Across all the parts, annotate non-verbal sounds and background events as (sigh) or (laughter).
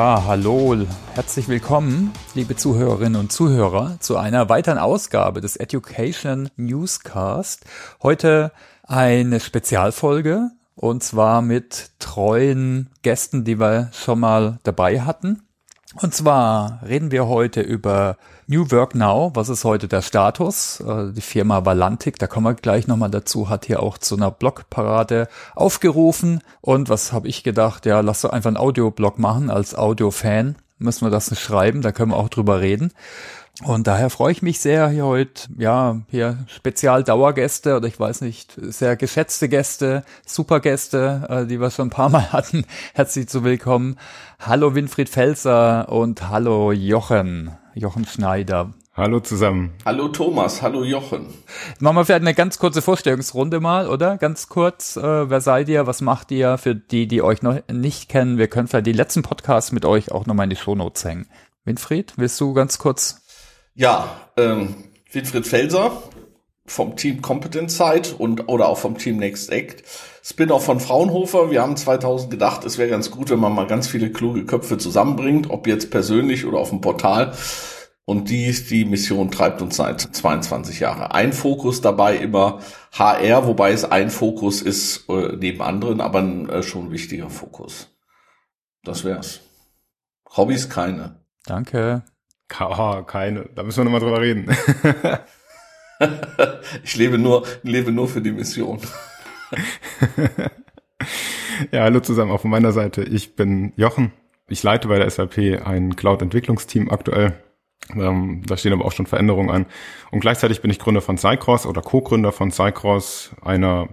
Ja, hallo, herzlich willkommen, liebe Zuhörerinnen und Zuhörer, zu einer weiteren Ausgabe des Education Newscast. Heute eine Spezialfolge und zwar mit treuen Gästen, die wir schon mal dabei hatten. Und zwar reden wir heute über New Work Now. Was ist heute der Status? Äh, die Firma Valantic, da kommen wir gleich nochmal dazu, hat hier auch zu einer Blogparade aufgerufen. Und was habe ich gedacht? Ja, lass doch einfach einen Audioblog machen als Audio-Fan. Müssen wir das nicht schreiben, da können wir auch drüber reden. Und daher freue ich mich sehr, hier heute, ja, hier Spezial-Dauergäste oder ich weiß nicht, sehr geschätzte Gäste, Supergäste, äh, die wir schon ein paar Mal (laughs) hatten, herzlich zu willkommen. Hallo Winfried Felser und hallo Jochen, Jochen Schneider. Hallo zusammen. Hallo Thomas, hallo Jochen. Machen wir vielleicht eine ganz kurze Vorstellungsrunde mal, oder? Ganz kurz, äh, wer seid ihr, was macht ihr für die, die euch noch nicht kennen? Wir können vielleicht die letzten Podcasts mit euch auch nochmal in die Shownotes hängen. Winfried, willst du ganz kurz ja, ähm, Winfried Felser vom Team Competence Site und oder auch vom Team Next Act. Spin-off von Fraunhofer. Wir haben 2000 gedacht, es wäre ganz gut, wenn man mal ganz viele kluge Köpfe zusammenbringt, ob jetzt persönlich oder auf dem Portal. Und die, die Mission treibt uns seit 22 Jahren. Ein Fokus dabei immer HR, wobei es ein Fokus ist äh, neben anderen, aber ein äh, schon wichtiger Fokus. Das wär's. Hobbys keine. Danke. Oh, keine. Da müssen wir nochmal drüber reden. (laughs) ich lebe nur, lebe nur für die Mission. (laughs) ja, hallo zusammen auch von meiner Seite. Ich bin Jochen. Ich leite bei der SAP ein Cloud-Entwicklungsteam aktuell. Ähm, da stehen aber auch schon Veränderungen an. Und gleichzeitig bin ich Gründer von Cycross oder Co-Gründer von Cycross, einer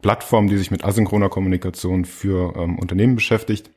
Plattform, die sich mit asynchroner Kommunikation für ähm, Unternehmen beschäftigt.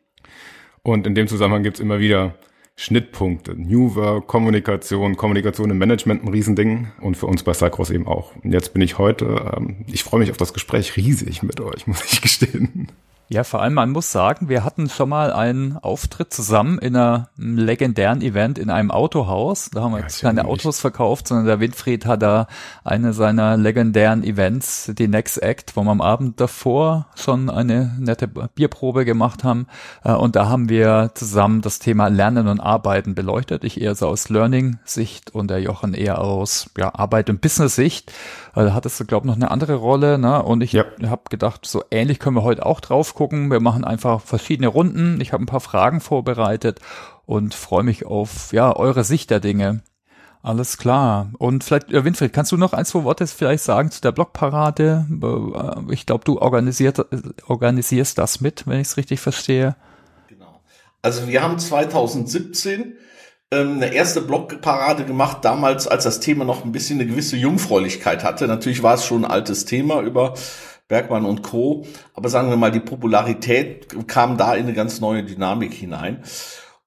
Und in dem Zusammenhang gibt's immer wieder Schnittpunkte. New Work, Kommunikation, Kommunikation im Management ein Riesending und für uns bei Cycross eben auch. Und jetzt bin ich heute, ähm, ich freue mich auf das Gespräch riesig mit euch, (laughs) muss ich gestehen. Ja, vor allem, man muss sagen, wir hatten schon mal einen Auftritt zusammen in einem legendären Event in einem Autohaus. Da haben wir ja, jetzt keine Autos verkauft, sondern der Winfried hat da eine seiner legendären Events, die Next Act, wo wir am Abend davor schon eine nette Bierprobe gemacht haben. Äh, und da haben wir zusammen das Thema Lernen und Arbeiten beleuchtet. Ich eher so aus Learning-Sicht und der Jochen eher aus ja, Arbeit- und Business-Sicht. Da hattest du, glaube ich, noch eine andere Rolle. Ne? Und ich ja. habe gedacht, so ähnlich können wir heute auch drauf gucken. Wir machen einfach verschiedene Runden. Ich habe ein paar Fragen vorbereitet und freue mich auf ja eure Sicht der Dinge. Alles klar. Und vielleicht, äh, Winfried, kannst du noch ein, zwei Worte vielleicht sagen zu der Blogparade? Äh, ich glaube, du organisiert, organisierst das mit, wenn ich es richtig verstehe. Genau. Also wir haben 2017 ähm, eine erste Blogparade gemacht, damals, als das Thema noch ein bisschen eine gewisse Jungfräulichkeit hatte. Natürlich war es schon ein altes Thema über Bergmann und Co. Aber sagen wir mal, die Popularität kam da in eine ganz neue Dynamik hinein.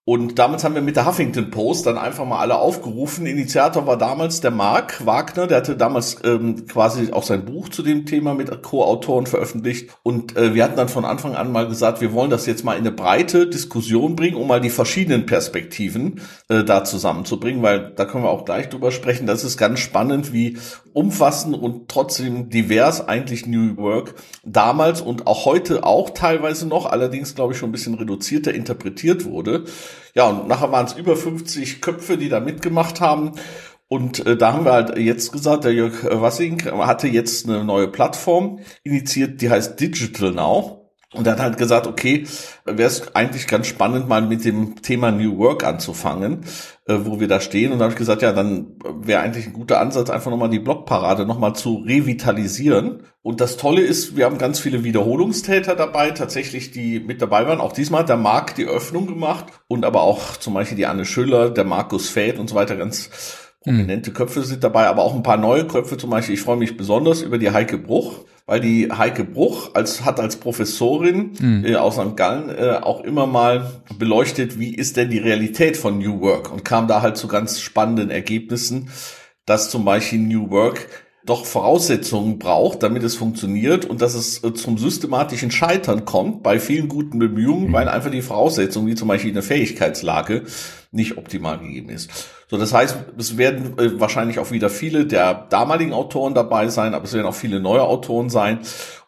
Und damals haben wir mit der Huffington Post dann einfach mal alle aufgerufen. Initiator war damals der Mark Wagner, der hatte damals ähm, quasi auch sein Buch zu dem Thema mit Co-Autoren veröffentlicht. Und äh, wir hatten dann von Anfang an mal gesagt, wir wollen das jetzt mal in eine breite Diskussion bringen, um mal die verschiedenen Perspektiven äh, da zusammenzubringen, weil da können wir auch gleich drüber sprechen. Das ist ganz spannend, wie umfassend und trotzdem divers eigentlich New Work damals und auch heute auch teilweise noch, allerdings glaube ich schon ein bisschen reduzierter interpretiert wurde. Ja, und nachher waren es über 50 Köpfe, die da mitgemacht haben. Und äh, da haben wir halt jetzt gesagt, der Jörg Wassing hatte jetzt eine neue Plattform initiiert, die heißt Digital Now. Und er hat halt gesagt, okay, wäre es eigentlich ganz spannend, mal mit dem Thema New Work anzufangen, äh, wo wir da stehen. Und da habe ich gesagt, ja, dann wäre eigentlich ein guter Ansatz, einfach nochmal die Blogparade nochmal zu revitalisieren. Und das Tolle ist, wir haben ganz viele Wiederholungstäter dabei, tatsächlich, die mit dabei waren. Auch diesmal hat der Marc die Öffnung gemacht und aber auch zum Beispiel die Anne Schüller, der Markus Fäth und so weiter ganz prominente Köpfe sind dabei, aber auch ein paar neue Köpfe. Zum Beispiel, ich freue mich besonders über die Heike Bruch weil die Heike Bruch als, hat als Professorin mhm. äh, aus St. Gallen äh, auch immer mal beleuchtet, wie ist denn die Realität von New Work und kam da halt zu ganz spannenden Ergebnissen, dass zum Beispiel New Work doch Voraussetzungen braucht, damit es funktioniert und dass es äh, zum systematischen Scheitern kommt bei vielen guten Bemühungen, mhm. weil einfach die Voraussetzungen, wie zum Beispiel eine Fähigkeitslage, nicht optimal gegeben ist. So, das heißt, es werden äh, wahrscheinlich auch wieder viele der damaligen Autoren dabei sein, aber es werden auch viele neue Autoren sein.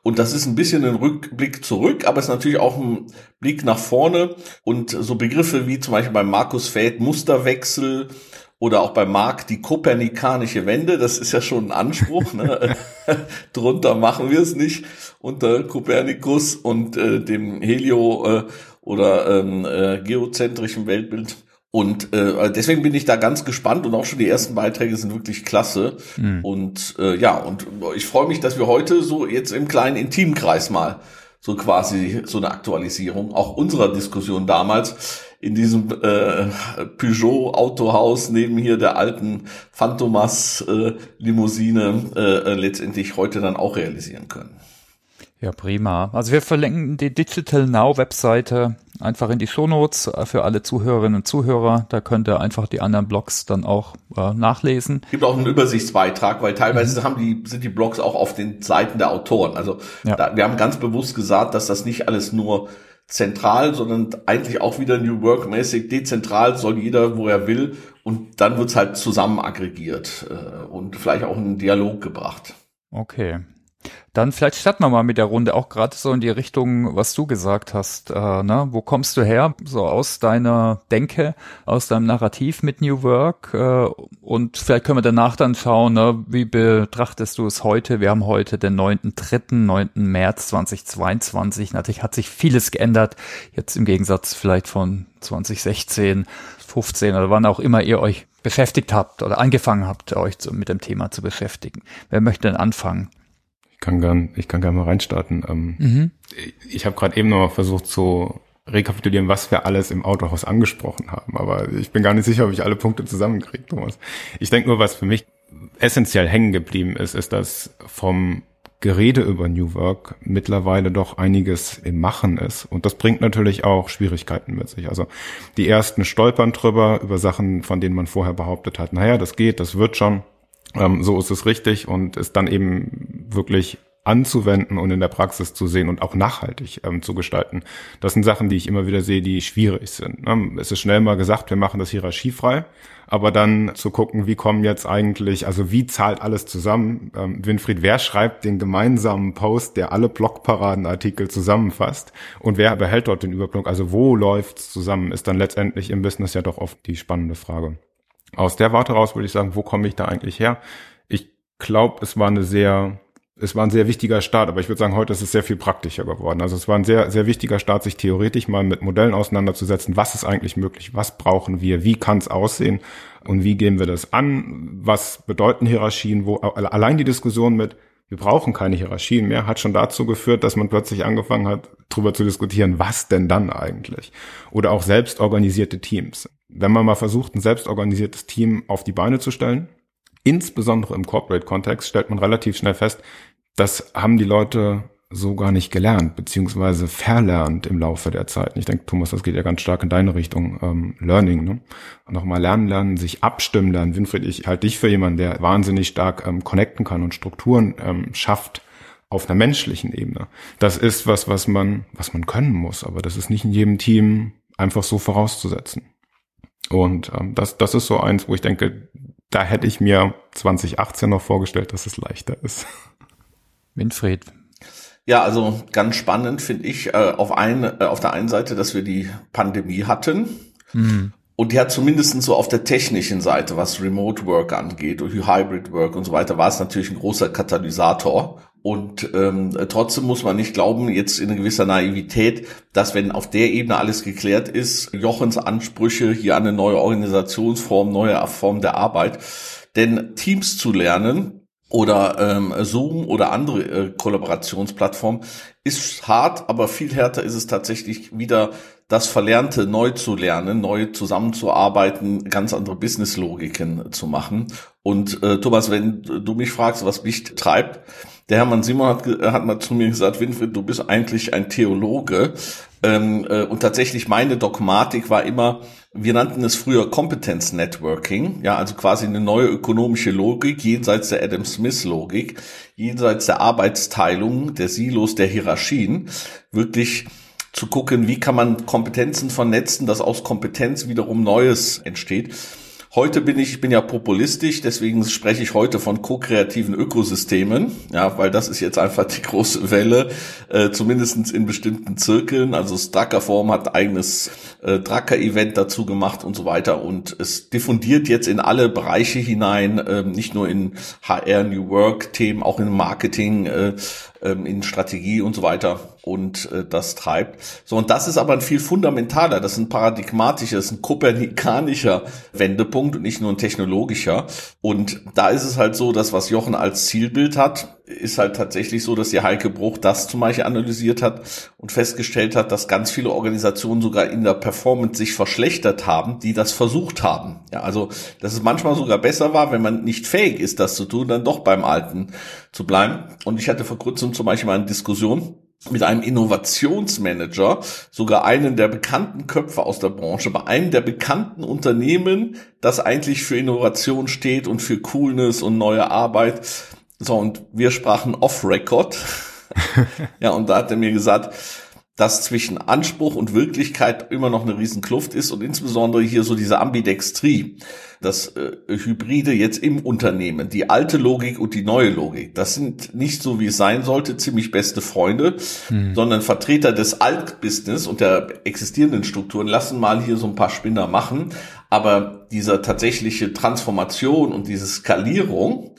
Und das ist ein bisschen ein Rückblick zurück, aber es ist natürlich auch ein Blick nach vorne. Und so Begriffe wie zum Beispiel bei Markus Fäth Musterwechsel oder auch bei Marc die kopernikanische Wende, das ist ja schon ein Anspruch. Ne? (laughs) (laughs) Drunter machen wir es nicht unter Kopernikus und äh, dem Helio äh, oder ähm, äh, geozentrischen Weltbild. Und äh, deswegen bin ich da ganz gespannt und auch schon die ersten Beiträge sind wirklich klasse. Mhm. Und äh, ja, und ich freue mich, dass wir heute so jetzt im kleinen Intimkreis mal so quasi so eine Aktualisierung auch unserer Diskussion damals in diesem äh, Peugeot Autohaus neben hier der alten Phantomas äh, Limousine äh, letztendlich heute dann auch realisieren können. Ja, prima. Also wir verlinken die Digital Now Webseite einfach in die Shownotes äh, für alle Zuhörerinnen und Zuhörer. Da könnt ihr einfach die anderen Blogs dann auch äh, nachlesen. Gibt auch einen Übersichtsbeitrag, weil teilweise mhm. haben die, sind die Blogs auch auf den Seiten der Autoren. Also ja. da, wir haben ganz bewusst gesagt, dass das nicht alles nur zentral, sondern eigentlich auch wieder New Work mäßig dezentral soll jeder, wo er will. Und dann wird's halt zusammen aggregiert äh, und vielleicht auch in einen Dialog gebracht. Okay. Dann vielleicht starten wir mal mit der Runde auch gerade so in die Richtung, was du gesagt hast. Äh, ne? Wo kommst du her? So aus deiner Denke, aus deinem Narrativ mit New Work. Äh, und vielleicht können wir danach dann schauen, ne? wie betrachtest du es heute? Wir haben heute den 9.3., 9. März 2022. Natürlich hat sich vieles geändert. Jetzt im Gegensatz vielleicht von 2016, 15 oder wann auch immer ihr euch beschäftigt habt oder angefangen habt, euch mit dem Thema zu beschäftigen. Wer möchte denn anfangen? Kann gern, ich kann gerne mal reinstarten. Ähm, mhm. Ich habe gerade eben noch mal versucht zu rekapitulieren, was wir alles im Autohaus angesprochen haben, aber ich bin gar nicht sicher, ob ich alle Punkte zusammenkriege, Thomas. Ich denke nur, was für mich essentiell hängen geblieben ist, ist, dass vom Gerede über New Work mittlerweile doch einiges im Machen ist. Und das bringt natürlich auch Schwierigkeiten mit sich. Also die ersten stolpern drüber über Sachen, von denen man vorher behauptet hat, naja, das geht, das wird schon. Ähm, so ist es richtig und ist dann eben wirklich anzuwenden und in der Praxis zu sehen und auch nachhaltig ähm, zu gestalten. Das sind Sachen, die ich immer wieder sehe, die schwierig sind. Ne? Es ist schnell mal gesagt, wir machen das hierarchiefrei, aber dann zu gucken, wie kommen jetzt eigentlich, also wie zahlt alles zusammen? Ähm, Winfried, wer schreibt den gemeinsamen Post, der alle Blogparadenartikel zusammenfasst und wer behält dort den Überblick? Also wo läuft's zusammen, ist dann letztendlich im Business ja doch oft die spannende Frage aus der Warte raus würde ich sagen, wo komme ich da eigentlich her? Ich glaube, es war eine sehr, es war ein sehr wichtiger Start, aber ich würde sagen, heute ist es sehr viel praktischer geworden. Also es war ein sehr, sehr wichtiger Start, sich theoretisch mal mit Modellen auseinanderzusetzen. Was ist eigentlich möglich? Was brauchen wir? Wie kann es aussehen? Und wie gehen wir das an? Was bedeuten Hierarchien? Wo allein die Diskussion mit wir brauchen keine Hierarchien mehr, hat schon dazu geführt, dass man plötzlich angefangen hat, darüber zu diskutieren, was denn dann eigentlich? Oder auch selbstorganisierte Teams. Wenn man mal versucht, ein selbstorganisiertes Team auf die Beine zu stellen, insbesondere im Corporate-Kontext, stellt man relativ schnell fest, das haben die Leute so gar nicht gelernt, beziehungsweise verlernt im Laufe der Zeit. Ich denke, Thomas, das geht ja ganz stark in deine Richtung, ähm, Learning. Ne? Nochmal lernen, lernen, sich abstimmen lernen. Winfried, ich halte dich für jemanden, der wahnsinnig stark ähm, connecten kann und Strukturen ähm, schafft auf einer menschlichen Ebene. Das ist was, was man, was man können muss, aber das ist nicht in jedem Team einfach so vorauszusetzen. Und ähm, das, das ist so eins, wo ich denke, da hätte ich mir 2018 noch vorgestellt, dass es leichter ist. Winfried, ja, also ganz spannend finde ich äh, auf, ein, äh, auf der einen Seite, dass wir die Pandemie hatten. Mhm. Und die hat zumindest so auf der technischen Seite, was Remote Work angeht und Hybrid Work und so weiter, war es natürlich ein großer Katalysator. Und ähm, trotzdem muss man nicht glauben, jetzt in gewisser Naivität, dass wenn auf der Ebene alles geklärt ist, Jochens Ansprüche hier an eine neue Organisationsform, neue Form der Arbeit, denn Teams zu lernen, oder ähm, Zoom oder andere äh, Kollaborationsplattformen ist hart, aber viel härter ist es tatsächlich wieder das Verlernte neu zu lernen, neu zusammenzuarbeiten, ganz andere Businesslogiken zu machen. Und äh, Thomas, wenn du mich fragst, was mich treibt, der Hermann Simon hat, hat mal zu mir gesagt, Winfried, du bist eigentlich ein Theologe. Ähm, äh, und tatsächlich meine Dogmatik war immer, wir nannten es früher Competence Networking, ja, also quasi eine neue ökonomische Logik, jenseits der Adam Smith Logik, jenseits der Arbeitsteilung, der Silos, der Hierarchien, wirklich zu gucken, wie kann man Kompetenzen vernetzen, dass aus Kompetenz wiederum Neues entsteht. Heute bin ich, ich bin ja populistisch, deswegen spreche ich heute von ko-kreativen Ökosystemen, ja, weil das ist jetzt einfach die große Welle, äh, zumindest in bestimmten Zirkeln. Also Strucker Form hat eigenes äh, Drucker-Event dazu gemacht und so weiter und es diffundiert jetzt in alle Bereiche hinein, äh, nicht nur in HR, New Work-Themen, auch in Marketing, äh, ähm, in Strategie und so weiter und äh, das treibt. So, und das ist aber ein viel fundamentaler, das ist ein paradigmatischer, das ist ein kopernikanischer Wendepunkt und nicht nur ein technologischer. Und da ist es halt so, dass was Jochen als Zielbild hat, ist halt tatsächlich so, dass die Heike Bruch das zum Beispiel analysiert hat und festgestellt hat, dass ganz viele Organisationen sogar in der Performance sich verschlechtert haben, die das versucht haben. Ja, also, dass es manchmal sogar besser war, wenn man nicht fähig ist, das zu tun, dann doch beim Alten zu bleiben. Und ich hatte vor kurzem zum Beispiel mal eine Diskussion mit einem Innovationsmanager, sogar einen der bekannten Köpfe aus der Branche, bei einem der bekannten Unternehmen, das eigentlich für Innovation steht und für Coolness und neue Arbeit. So, und wir sprachen off-Record. (laughs) ja, und da hat er mir gesagt, dass zwischen Anspruch und Wirklichkeit immer noch eine riesen Kluft ist und insbesondere hier so diese Ambidextrie, das äh, Hybride jetzt im Unternehmen, die alte Logik und die neue Logik, das sind nicht so wie es sein sollte, ziemlich beste Freunde, hm. sondern Vertreter des Altbusiness und der existierenden Strukturen lassen mal hier so ein paar Spinner machen, aber dieser tatsächliche Transformation und diese Skalierung,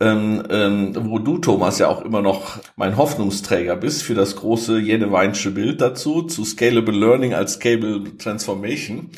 ähm, ähm, wo du, Thomas, ja auch immer noch mein Hoffnungsträger bist für das große Jeneweinsche Bild dazu, zu Scalable Learning als Scalable Transformation.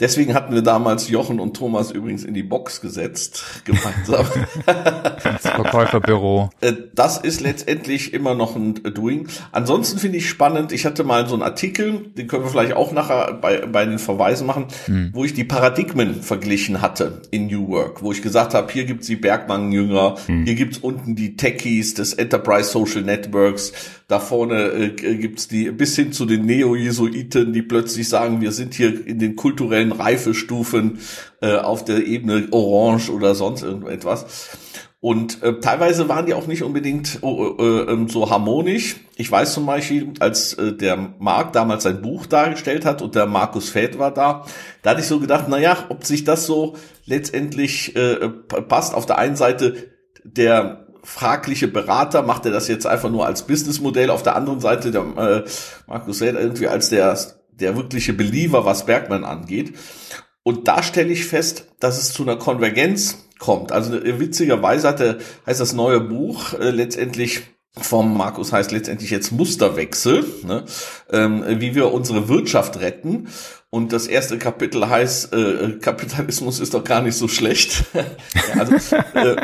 Deswegen hatten wir damals Jochen und Thomas übrigens in die Box gesetzt, gemeinsam. (laughs) das Verkäuferbüro. Äh, das ist letztendlich immer noch ein Doing. Ansonsten finde ich spannend, ich hatte mal so einen Artikel, den können wir vielleicht auch nachher bei, bei den Verweisen machen, hm. wo ich die Paradigmen verglichen hatte in New Work, wo ich gesagt habe, hier gibt's die Bergmann-Jünger, hm. hier gibt's unten die Techies des Enterprise Social Networks, da vorne äh, gibt's die, bis hin zu den Neo-Jesuiten, die plötzlich sagen, wir sind hier in den kulturellen Reifestufen äh, auf der Ebene Orange oder sonst irgendetwas. Und äh, teilweise waren die auch nicht unbedingt äh, äh, so harmonisch. Ich weiß zum Beispiel, als äh, der Marc damals sein Buch dargestellt hat und der Markus Fett war da, da hatte ich so gedacht, na ja, ob sich das so letztendlich äh, passt. Auf der einen Seite der fragliche Berater, macht er das jetzt einfach nur als Businessmodell. Auf der anderen Seite der äh, Markus Red irgendwie als der, der wirkliche Believer, was Bergmann angeht. Und da stelle ich fest, dass es zu einer Konvergenz kommt. Also äh, witzigerweise hat er, heißt das neue Buch äh, letztendlich vom Markus heißt letztendlich jetzt Musterwechsel, ne? ähm, wie wir unsere Wirtschaft retten. Und das erste Kapitel heißt, äh, Kapitalismus ist doch gar nicht so schlecht. (laughs) also, äh,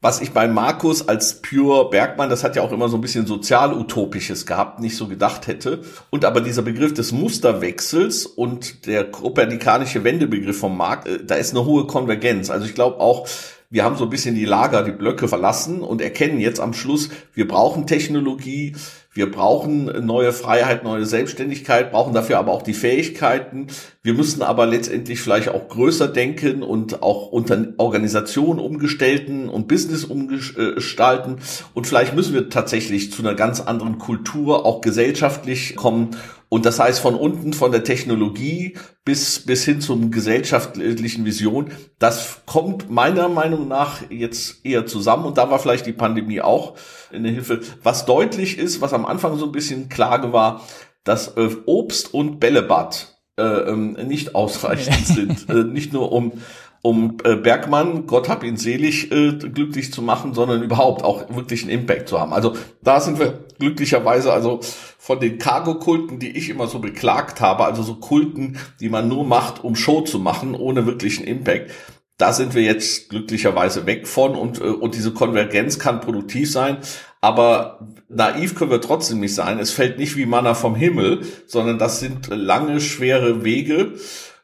was ich bei Markus als Pure Bergmann, das hat ja auch immer so ein bisschen sozial-utopisches gehabt, nicht so gedacht hätte. Und aber dieser Begriff des Musterwechsels und der kopernikanische Wendebegriff vom Markt, äh, da ist eine hohe Konvergenz. Also ich glaube auch, wir haben so ein bisschen die Lager, die Blöcke verlassen und erkennen jetzt am Schluss, wir brauchen Technologie, wir brauchen neue Freiheit, neue Selbstständigkeit, brauchen dafür aber auch die Fähigkeiten. Wir müssen aber letztendlich vielleicht auch größer denken und auch unter Organisationen umgestalten und Business umgestalten. Und vielleicht müssen wir tatsächlich zu einer ganz anderen Kultur, auch gesellschaftlich kommen und das heißt von unten, von der Technologie bis, bis hin zum gesellschaftlichen Vision, das kommt meiner Meinung nach jetzt eher zusammen. Und da war vielleicht die Pandemie auch eine Hilfe. Was deutlich ist, was am Anfang so ein bisschen Klage war, dass äh, Obst und Bällebad äh, ähm, nicht ausreichend (laughs) sind. Äh, nicht nur um um äh, Bergmann, Gott hab ihn selig, äh, glücklich zu machen, sondern überhaupt auch wirklich einen Impact zu haben. Also da sind wir glücklicherweise also von den Cargo-Kulten, die ich immer so beklagt habe, also so Kulten, die man nur macht, um Show zu machen, ohne wirklichen Impact. Da sind wir jetzt glücklicherweise weg von und, äh, und diese Konvergenz kann produktiv sein, aber naiv können wir trotzdem nicht sein. Es fällt nicht wie Manna vom Himmel, sondern das sind lange, schwere Wege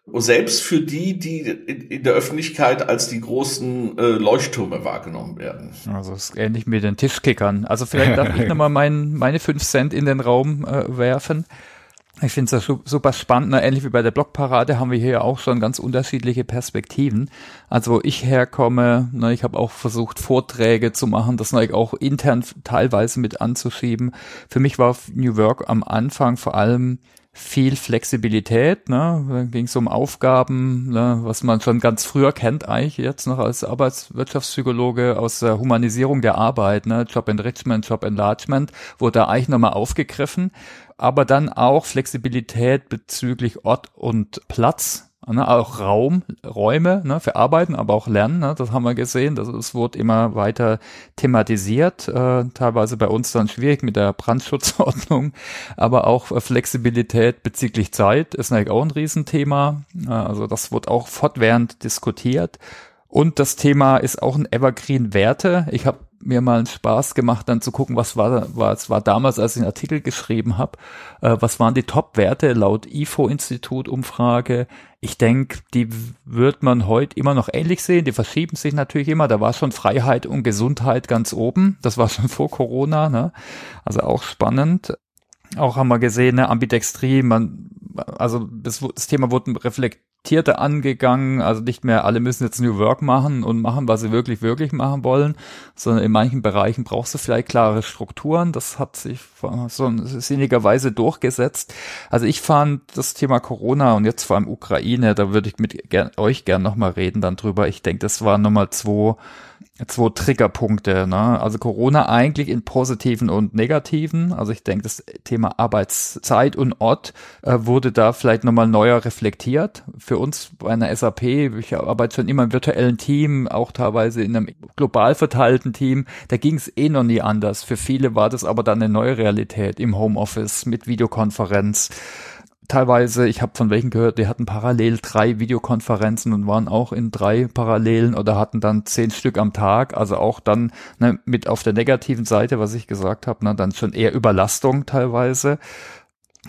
und selbst für die, die in der Öffentlichkeit als die großen äh, Leuchttürme wahrgenommen werden. Also es ist ähnlich mit den Tischkickern. Also vielleicht darf ich (laughs) nochmal mein, meine fünf Cent in den Raum äh, werfen. Ich finde es super spannend. Na, ähnlich wie bei der Blogparade haben wir hier auch schon ganz unterschiedliche Perspektiven. Also wo ich herkomme, na, ich habe auch versucht, Vorträge zu machen, das na, auch intern teilweise mit anzuschieben. Für mich war New Work am Anfang vor allem viel Flexibilität, ne? Da ging es um Aufgaben, ne? was man schon ganz früher kennt, eigentlich jetzt noch als Arbeitswirtschaftspsychologe aus der Humanisierung der Arbeit, ne? Job Enrichment, Job Enlargement, wurde da eigentlich nochmal aufgegriffen. Aber dann auch Flexibilität bezüglich Ort und Platz, Ne, auch Raum, Räume ne, für Arbeiten, aber auch Lernen, ne, das haben wir gesehen. Das, das wurde immer weiter thematisiert, äh, teilweise bei uns dann schwierig mit der Brandschutzordnung, (laughs) aber auch äh, Flexibilität bezüglich Zeit ist natürlich auch ein Riesenthema. Äh, also das wird auch fortwährend diskutiert. Und das Thema ist auch ein Evergreen Werte. Ich habe mir mal einen Spaß gemacht, dann zu gucken, was war, was war damals, als ich einen Artikel geschrieben habe, äh, was waren die Top-Werte laut IFO-Institut-Umfrage. Ich denke, die wird man heute immer noch ähnlich sehen. Die verschieben sich natürlich immer. Da war schon Freiheit und Gesundheit ganz oben. Das war schon (laughs) vor Corona. Ne? Also auch spannend. Auch haben wir gesehen, ne, Ambidextrie, man, also das, das Thema wurde reflekt, reflektierter angegangen. Also nicht mehr alle müssen jetzt New Work machen und machen, was sie wirklich, wirklich machen wollen, sondern in manchen Bereichen brauchst du vielleicht klare Strukturen. Das hat sich so sinnigerweise durchgesetzt. Also ich fand das Thema Corona und jetzt vor allem Ukraine, da würde ich mit gern, euch gern nochmal reden dann drüber. Ich denke, das waren nochmal zwei zwei Triggerpunkte. Ne? Also Corona eigentlich in positiven und negativen. Also ich denke, das Thema Arbeitszeit und Ort äh, wurde da vielleicht nochmal neuer reflektiert. Für uns bei einer SAP, ich arbeite schon immer im virtuellen Team, auch teilweise in einem global verteilten Team. Da ging es eh noch nie anders. Für viele war das aber dann eine neue Realität im Homeoffice mit Videokonferenz teilweise, ich habe von welchen gehört, die hatten parallel drei Videokonferenzen und waren auch in drei Parallelen oder hatten dann zehn Stück am Tag, also auch dann ne, mit auf der negativen Seite, was ich gesagt habe, ne, dann schon eher Überlastung teilweise.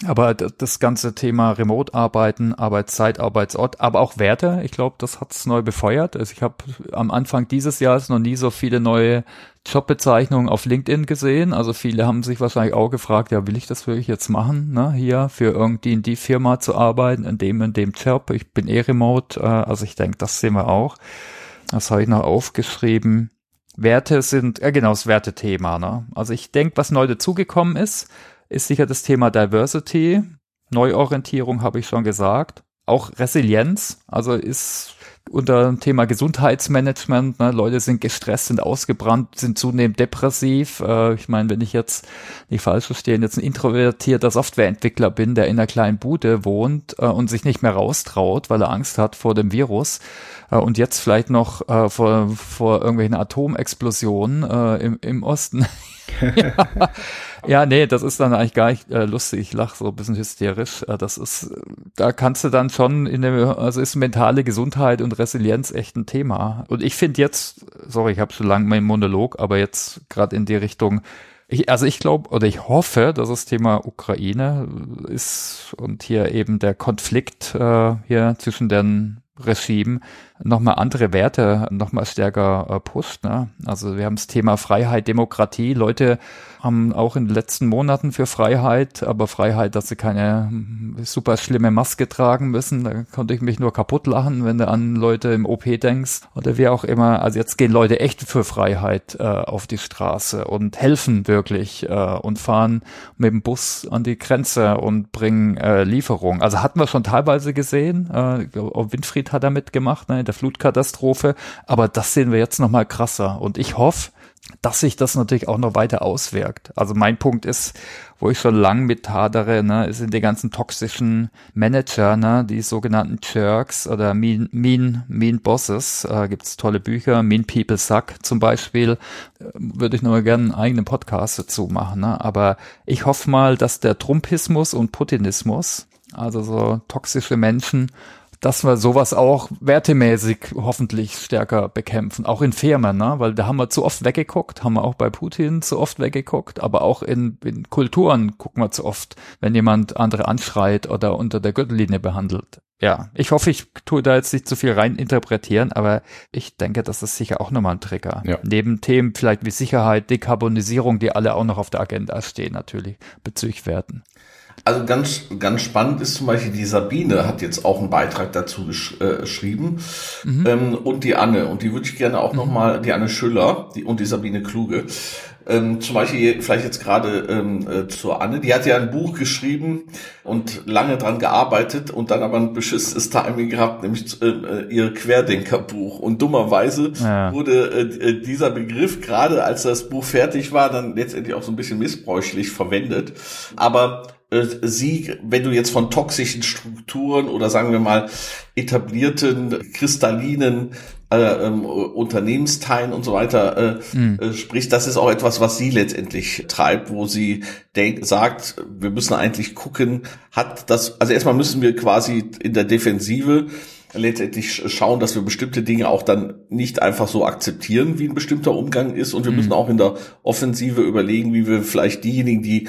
Aber das ganze Thema Remote-Arbeiten, Arbeitszeit, Arbeitsort, aber auch Werte, ich glaube, das hat's neu befeuert. Also ich habe am Anfang dieses Jahres noch nie so viele neue Jobbezeichnungen auf LinkedIn gesehen. Also viele haben sich wahrscheinlich auch gefragt, ja, will ich das wirklich jetzt machen, ne? hier für irgendwie in die Firma zu arbeiten, in dem, in dem Job. Ich bin eh remote, äh, also ich denke, das sehen wir auch. Das habe ich noch aufgeschrieben. Werte sind, ja genau, das Wertethema. Ne? Also ich denke, was neu dazugekommen ist, ist sicher das Thema Diversity. Neuorientierung habe ich schon gesagt. Auch Resilienz, also ist unter dem Thema Gesundheitsmanagement. Ne? Leute sind gestresst, sind ausgebrannt, sind zunehmend depressiv. Äh, ich meine, wenn ich jetzt nicht falsch verstehe, jetzt ein introvertierter Softwareentwickler bin, der in einer kleinen Bude wohnt äh, und sich nicht mehr raustraut, weil er Angst hat vor dem Virus äh, und jetzt vielleicht noch äh, vor, vor irgendwelchen Atomexplosionen äh, im, im Osten. (laughs) (laughs) ja. Ja, nee, das ist dann eigentlich gar nicht äh, lustig. Ich lache so ein bisschen hysterisch. Äh, das ist, da kannst du dann schon in dem, also ist mentale Gesundheit und Resilienz echt ein Thema. Und ich finde jetzt, sorry, ich habe schon lange meinen Monolog, aber jetzt gerade in die Richtung, ich, also ich glaube oder ich hoffe, dass das Thema Ukraine ist und hier eben der Konflikt äh, hier zwischen den Regime nochmal andere Werte nochmal stärker äh, pusht. Ne? Also wir haben das Thema Freiheit, Demokratie. Leute haben auch in den letzten Monaten für Freiheit, aber Freiheit, dass sie keine hm, super schlimme Maske tragen müssen. Da konnte ich mich nur kaputt lachen, wenn du an Leute im OP denkst oder wie auch immer. Also jetzt gehen Leute echt für Freiheit äh, auf die Straße und helfen wirklich äh, und fahren mit dem Bus an die Grenze und bringen äh, Lieferungen. Also hatten wir schon teilweise gesehen. Äh, Winfried hat da mitgemacht. Ne? Der Flutkatastrophe. Aber das sehen wir jetzt nochmal krasser. Und ich hoffe, dass sich das natürlich auch noch weiter auswirkt. Also mein Punkt ist, wo ich schon lang mit hadere, ne, sind die ganzen toxischen Manager, ne, die sogenannten Jerks oder Mean, Mean, Mean Bosses. Äh, gibt's tolle Bücher, Mean People Suck zum Beispiel. Äh, würde ich nur gerne einen eigenen Podcast dazu machen. Ne? Aber ich hoffe mal, dass der Trumpismus und Putinismus, also so toxische Menschen, dass wir sowas auch wertemäßig hoffentlich stärker bekämpfen, auch in Firmen, ne? weil da haben wir zu oft weggeguckt, haben wir auch bei Putin zu oft weggeguckt, aber auch in, in Kulturen gucken wir zu oft, wenn jemand andere anschreit oder unter der Gürtellinie behandelt. Ja, ich hoffe, ich tue da jetzt nicht zu viel rein interpretieren, aber ich denke, das ist sicher auch nochmal ein Trigger. Ja. Neben Themen vielleicht wie Sicherheit, Dekarbonisierung, die alle auch noch auf der Agenda stehen, natürlich bezüglich Werten. Also ganz, ganz spannend ist zum Beispiel die Sabine hat jetzt auch einen Beitrag dazu gesch äh, geschrieben mhm. ähm, und die Anne und die würde ich gerne auch mhm. noch mal die Anne Schüller die, und die Sabine Kluge Ähm, zum Beispiel vielleicht jetzt gerade ähm, äh, zur Anne, die hat ja ein Buch geschrieben und lange dran gearbeitet und dann aber ein beschissenes Timing gehabt, nämlich äh, ihr Querdenkerbuch. Und dummerweise ja. wurde äh, äh, dieser Begriff gerade als das Buch fertig war, dann letztendlich auch so ein bisschen missbräuchlich verwendet. Aber sie, wenn du jetzt von toxischen Strukturen oder sagen wir mal etablierten kristallinen äh, ähm, Unternehmensteilen und so weiter äh, mhm. äh, spricht, das ist auch etwas, was sie letztendlich treibt, wo sie denkt, sagt, wir müssen eigentlich gucken, hat das, also erstmal müssen wir quasi in der Defensive letztendlich schauen, dass wir bestimmte Dinge auch dann nicht einfach so akzeptieren, wie ein bestimmter Umgang ist. Und wir mhm. müssen auch in der Offensive überlegen, wie wir vielleicht diejenigen, die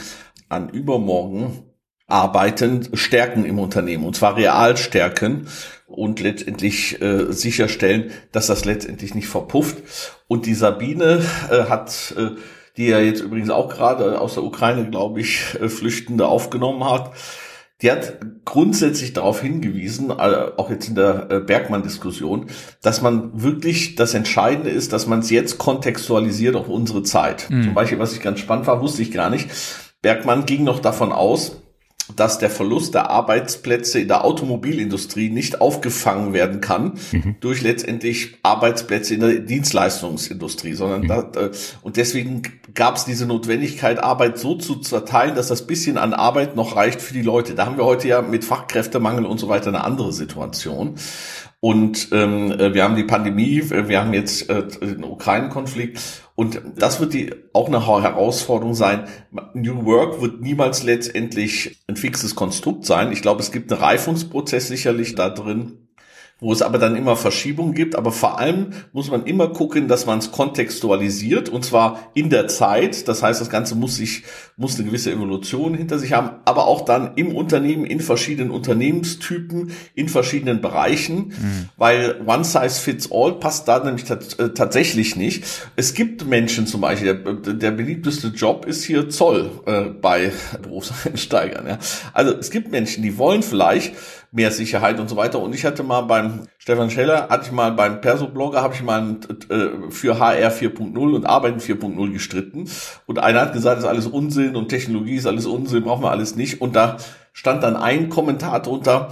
an übermorgen arbeiten, stärken im Unternehmen und zwar real stärken und letztendlich äh, sicherstellen, dass das letztendlich nicht verpufft. Und die Sabine äh, hat, äh, die ja jetzt übrigens auch gerade aus der Ukraine, glaube ich, äh, Flüchtende aufgenommen hat, die hat grundsätzlich darauf hingewiesen, äh, auch jetzt in der äh, Bergmann-Diskussion, dass man wirklich das Entscheidende ist, dass man es jetzt kontextualisiert auf unsere Zeit. Mhm. Zum Beispiel, was ich ganz spannend war, wusste ich gar nicht. Bergmann ging noch davon aus, dass der Verlust der Arbeitsplätze in der Automobilindustrie nicht aufgefangen werden kann mhm. durch letztendlich Arbeitsplätze in der Dienstleistungsindustrie, sondern mhm. da, äh, und deswegen gab es diese Notwendigkeit, Arbeit so zu zerteilen, dass das bisschen an Arbeit noch reicht für die Leute. Da haben wir heute ja mit Fachkräftemangel und so weiter eine andere Situation. Und ähm, äh, wir haben die Pandemie, wir haben jetzt äh, den Ukraine-Konflikt und das wird die auch eine Herausforderung sein. New Work wird niemals letztendlich ein fixes Konstrukt sein. Ich glaube, es gibt einen Reifungsprozess sicherlich da drin wo es aber dann immer Verschiebungen gibt. Aber vor allem muss man immer gucken, dass man es kontextualisiert und zwar in der Zeit. Das heißt, das Ganze muss sich, muss eine gewisse Evolution hinter sich haben, aber auch dann im Unternehmen, in verschiedenen Unternehmenstypen, in verschiedenen Bereichen, mhm. weil One Size Fits All passt da nämlich äh, tatsächlich nicht. Es gibt Menschen zum Beispiel, der, der beliebteste Job ist hier Zoll äh, bei (laughs) Berufseinsteigern. Ja. Also es gibt Menschen, die wollen vielleicht mehr Sicherheit und so weiter. Und ich hatte mal beim Stefan Scheller, hatte ich mal beim Perso-Blogger, habe ich mal äh, für HR 4.0 und Arbeiten 4.0 gestritten. Und einer hat gesagt, das ist alles Unsinn und Technologie ist alles Unsinn, brauchen wir alles nicht. Und da stand dann ein Kommentar drunter,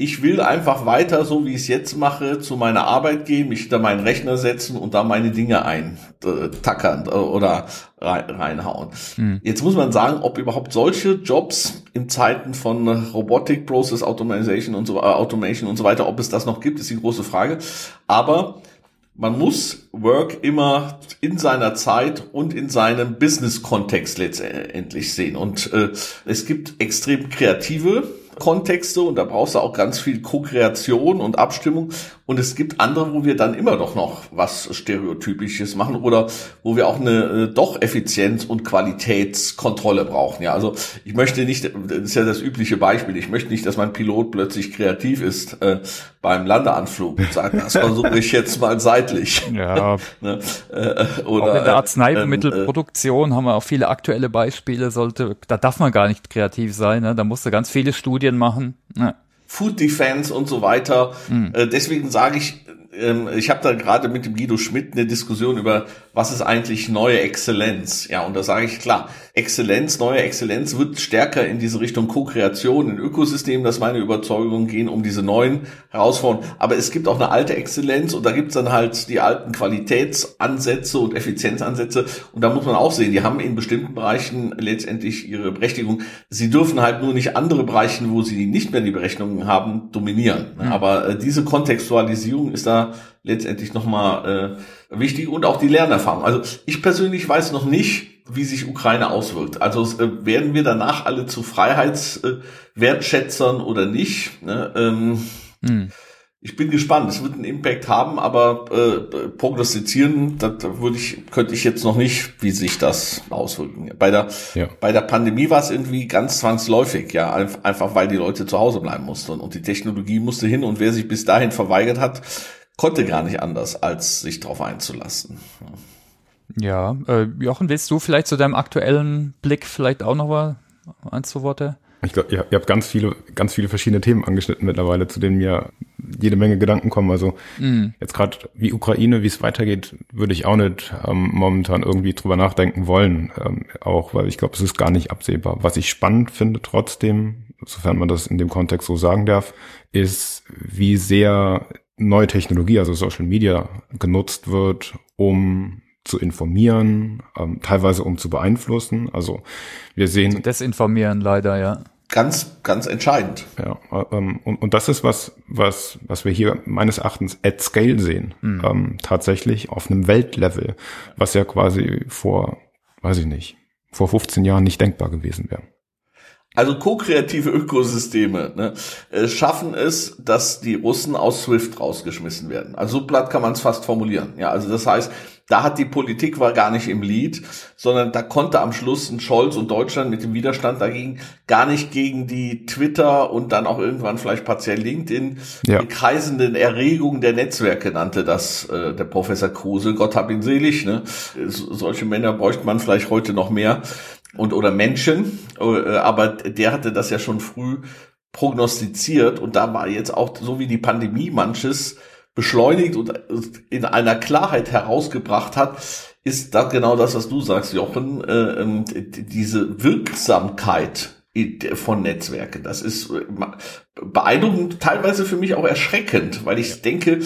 ich will einfach weiter, so wie ich es jetzt mache, zu meiner Arbeit gehen, mich hinter meinen Rechner setzen und da meine Dinge eintackern äh, oder reinhauen. Hm. Jetzt muss man sagen, ob überhaupt solche Jobs in Zeiten von Robotic Process Automation und so, äh, Automation und so weiter, ob es das noch gibt, ist die große Frage. Aber man muss Work immer in seiner Zeit und in seinem Business-Kontext letztendlich sehen. Und äh, es gibt extrem kreative Kontexte und da brauchst du auch ganz viel Co-Kreation und Abstimmung. Und es gibt andere, wo wir dann immer doch noch was Stereotypisches machen oder wo wir auch eine äh, doch Effizienz und Qualitätskontrolle brauchen. Ja, also ich möchte nicht, das ist ja das übliche Beispiel, ich möchte nicht, dass mein Pilot plötzlich kreativ ist äh, beim Landeanflug und sagt, das versuche ich jetzt mal seitlich. Ja. (laughs) ne? äh, oder, auch in der Arzneimittelproduktion äh, haben wir auch viele aktuelle Beispiele, sollte, da darf man gar nicht kreativ sein, ne? da musst du ganz viele Studien machen. Ne? Food Defense und so weiter. Mhm. Deswegen sage ich, ähm, ich habe da gerade mit dem Guido Schmidt eine Diskussion über, was ist eigentlich neue Exzellenz? Ja, und da sage ich klar, Exzellenz, neue Exzellenz wird stärker in diese Richtung Co-Kreation in Ökosystemen, das ist meine Überzeugung, gehen, um diese neuen Herausforderungen. Aber es gibt auch eine alte Exzellenz und da gibt's dann halt die alten Qualitätsansätze und Effizienzansätze. Und da muss man auch sehen, die haben in bestimmten Bereichen letztendlich ihre Berechtigung. Sie dürfen halt nur nicht andere Bereiche, wo sie nicht mehr die Berechnungen haben, dominieren. Mhm. Aber äh, diese Kontextualisierung ist da letztendlich nochmal äh, wichtig und auch die Lernerfahrung. Also ich persönlich weiß noch nicht, wie sich Ukraine auswirkt. Also äh, werden wir danach alle zu Freiheitswertschätzern äh, oder nicht? Ne? Ähm, hm. Ich bin gespannt. Es wird einen Impact haben, aber äh, prognostizieren, das würde ich, könnte ich jetzt noch nicht, wie sich das auswirken. Bei der, ja. bei der Pandemie war es irgendwie ganz zwangsläufig, ja, einfach weil die Leute zu Hause bleiben mussten und die Technologie musste hin und wer sich bis dahin verweigert hat, konnte gar nicht anders, als sich darauf einzulassen. Ja, äh, Jochen, willst du vielleicht zu deinem aktuellen Blick vielleicht auch noch mal ein, zwei Worte? Ich glaube, ihr, ihr habt ganz viele, ganz viele verschiedene Themen angeschnitten mittlerweile, zu denen mir jede Menge Gedanken kommen. Also mhm. jetzt gerade wie Ukraine, wie es weitergeht, würde ich auch nicht ähm, momentan irgendwie drüber nachdenken wollen. Ähm, auch, weil ich glaube, es ist gar nicht absehbar. Was ich spannend finde trotzdem, sofern man das in dem Kontext so sagen darf, ist, wie sehr neue Technologie, also Social Media, genutzt wird, um zu informieren, ähm, teilweise um zu beeinflussen. Also wir sehen. Zu desinformieren leider, ja. Ganz, ganz entscheidend. Ja, ähm, und, und das ist was, was, was wir hier meines Erachtens at scale sehen. Mhm. Ähm, tatsächlich auf einem Weltlevel, was ja quasi vor, weiß ich nicht, vor 15 Jahren nicht denkbar gewesen wäre. Also ko-kreative Ökosysteme ne, äh, schaffen es, dass die Russen aus SWIFT rausgeschmissen werden. Also so platt kann man es fast formulieren. Ja, also das heißt, da hat die Politik war gar nicht im Lied, sondern da konnte am Schluss ein Scholz und Deutschland mit dem Widerstand dagegen gar nicht gegen die Twitter und dann auch irgendwann vielleicht partiell LinkedIn ja. kreisenden Erregungen der Netzwerke nannte das äh, der Professor Kruse. Gott hab ihn selig. Ne? Solche Männer bräuchte man vielleicht heute noch mehr und oder Menschen, äh, aber der hatte das ja schon früh prognostiziert und da war jetzt auch so wie die Pandemie manches beschleunigt und in einer Klarheit herausgebracht hat, ist da genau das, was du sagst, Jochen, äh, ähm, diese Wirksamkeit von Netzwerken. Das ist äh, beeindruckend, teilweise für mich auch erschreckend, weil ich denke, äh,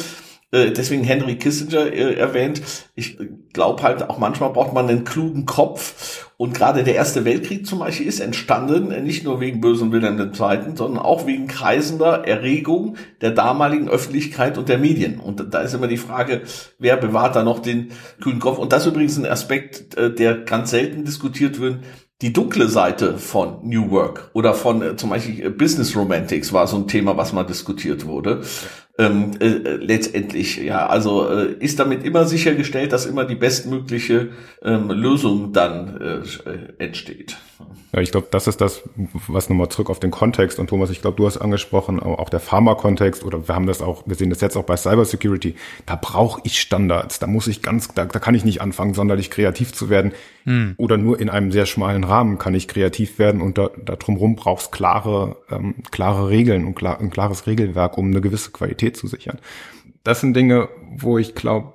deswegen Henry Kissinger äh, erwähnt. Ich glaube halt auch manchmal braucht man einen klugen Kopf. Und gerade der Erste Weltkrieg zum Beispiel ist entstanden, äh, nicht nur wegen bösen Wilhelm II., sondern auch wegen kreisender Erregung der damaligen Öffentlichkeit und der Medien. Und da ist immer die Frage, wer bewahrt da noch den kühlen Kopf? Und das ist übrigens ein Aspekt, der ganz selten diskutiert wird die dunkle Seite von New Work oder von äh, zum Beispiel Business Romantics war so ein Thema, was mal diskutiert wurde ähm, äh, äh, letztendlich. Ja, also äh, ist damit immer sichergestellt, dass immer die bestmögliche ähm, Lösung dann äh, entsteht. Ja, ich glaube, das ist das, was nochmal zurück auf den Kontext und Thomas, ich glaube, du hast angesprochen, auch der Pharma-Kontext oder wir haben das auch, wir sehen das jetzt auch bei Cybersecurity, da brauche ich Standards, da muss ich ganz, da, da kann ich nicht anfangen, sonderlich kreativ zu werden hm. oder nur in einem sehr schmalen Rahmen kann ich kreativ werden und da, da drumherum brauchst klare, ähm, klare Regeln und klar, ein klares Regelwerk, um eine gewisse Qualität zu sichern. Das sind Dinge, wo ich glaube,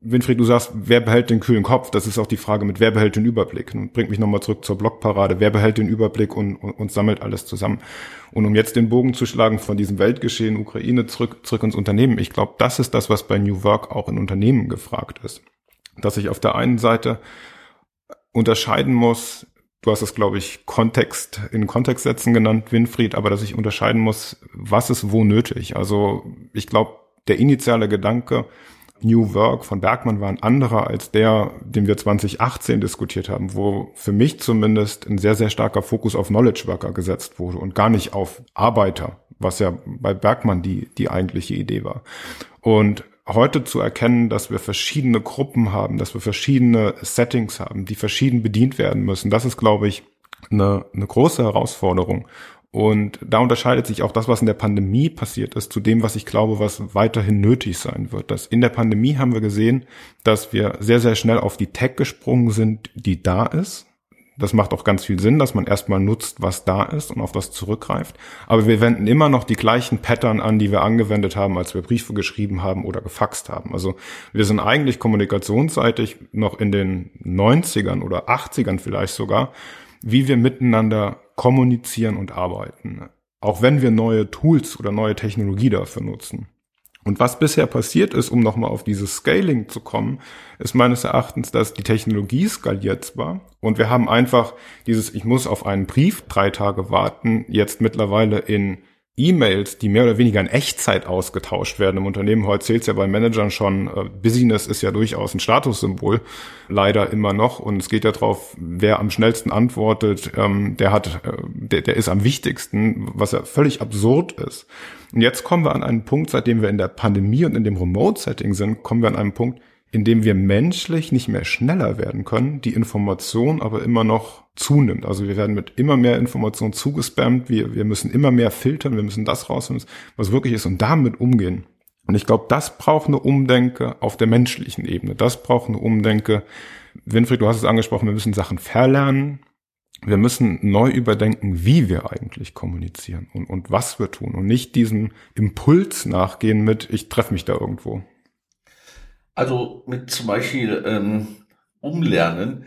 Winfried, du sagst, wer behält den kühlen Kopf? Das ist auch die Frage mit, wer behält den Überblick? Und bringt mich nochmal zurück zur Blockparade. Wer behält den Überblick und, und, und, sammelt alles zusammen? Und um jetzt den Bogen zu schlagen von diesem Weltgeschehen Ukraine zurück, zurück ins Unternehmen. Ich glaube, das ist das, was bei New Work auch in Unternehmen gefragt ist. Dass ich auf der einen Seite unterscheiden muss, du hast es, glaube ich, Kontext, in Kontext setzen genannt, Winfried, aber dass ich unterscheiden muss, was ist wo nötig. Also ich glaube, der initiale Gedanke, New Work von Bergmann war ein anderer als der, den wir 2018 diskutiert haben, wo für mich zumindest ein sehr, sehr starker Fokus auf Knowledge Worker gesetzt wurde und gar nicht auf Arbeiter, was ja bei Bergmann die, die eigentliche Idee war. Und heute zu erkennen, dass wir verschiedene Gruppen haben, dass wir verschiedene Settings haben, die verschieden bedient werden müssen, das ist, glaube ich, eine, eine große Herausforderung. Und da unterscheidet sich auch das, was in der Pandemie passiert ist, zu dem, was ich glaube, was weiterhin nötig sein wird. Dass in der Pandemie haben wir gesehen, dass wir sehr, sehr schnell auf die Tech gesprungen sind, die da ist. Das macht auch ganz viel Sinn, dass man erstmal nutzt, was da ist und auf das zurückgreift. Aber wir wenden immer noch die gleichen Pattern an, die wir angewendet haben, als wir Briefe geschrieben haben oder gefaxt haben. Also wir sind eigentlich kommunikationsseitig noch in den 90ern oder 80ern vielleicht sogar, wie wir miteinander kommunizieren und arbeiten. Auch wenn wir neue Tools oder neue Technologie dafür nutzen. Und was bisher passiert ist, um nochmal auf dieses Scaling zu kommen, ist meines Erachtens, dass die Technologie skaliert zwar und wir haben einfach dieses, ich muss auf einen Brief drei Tage warten, jetzt mittlerweile in E-Mails, die mehr oder weniger in Echtzeit ausgetauscht werden im Unternehmen. Heute zählt es ja bei Managern schon, äh, Business ist ja durchaus ein Statussymbol, leider immer noch. Und es geht ja drauf, wer am schnellsten antwortet, ähm, der hat, äh, der, der ist am wichtigsten, was ja völlig absurd ist. Und jetzt kommen wir an einen Punkt, seitdem wir in der Pandemie und in dem Remote-Setting sind, kommen wir an einen Punkt, in dem wir menschlich nicht mehr schneller werden können, die Information aber immer noch zunimmt. Also wir werden mit immer mehr Informationen zugespammt, wir, wir müssen immer mehr filtern, wir müssen das rausfinden, was wirklich ist und damit umgehen. Und ich glaube, das braucht eine Umdenke auf der menschlichen Ebene. Das braucht eine Umdenke. Winfried, du hast es angesprochen, wir müssen Sachen verlernen. wir müssen neu überdenken, wie wir eigentlich kommunizieren und, und was wir tun und nicht diesem Impuls nachgehen mit, ich treffe mich da irgendwo. Also mit zum Beispiel ähm, Umlernen.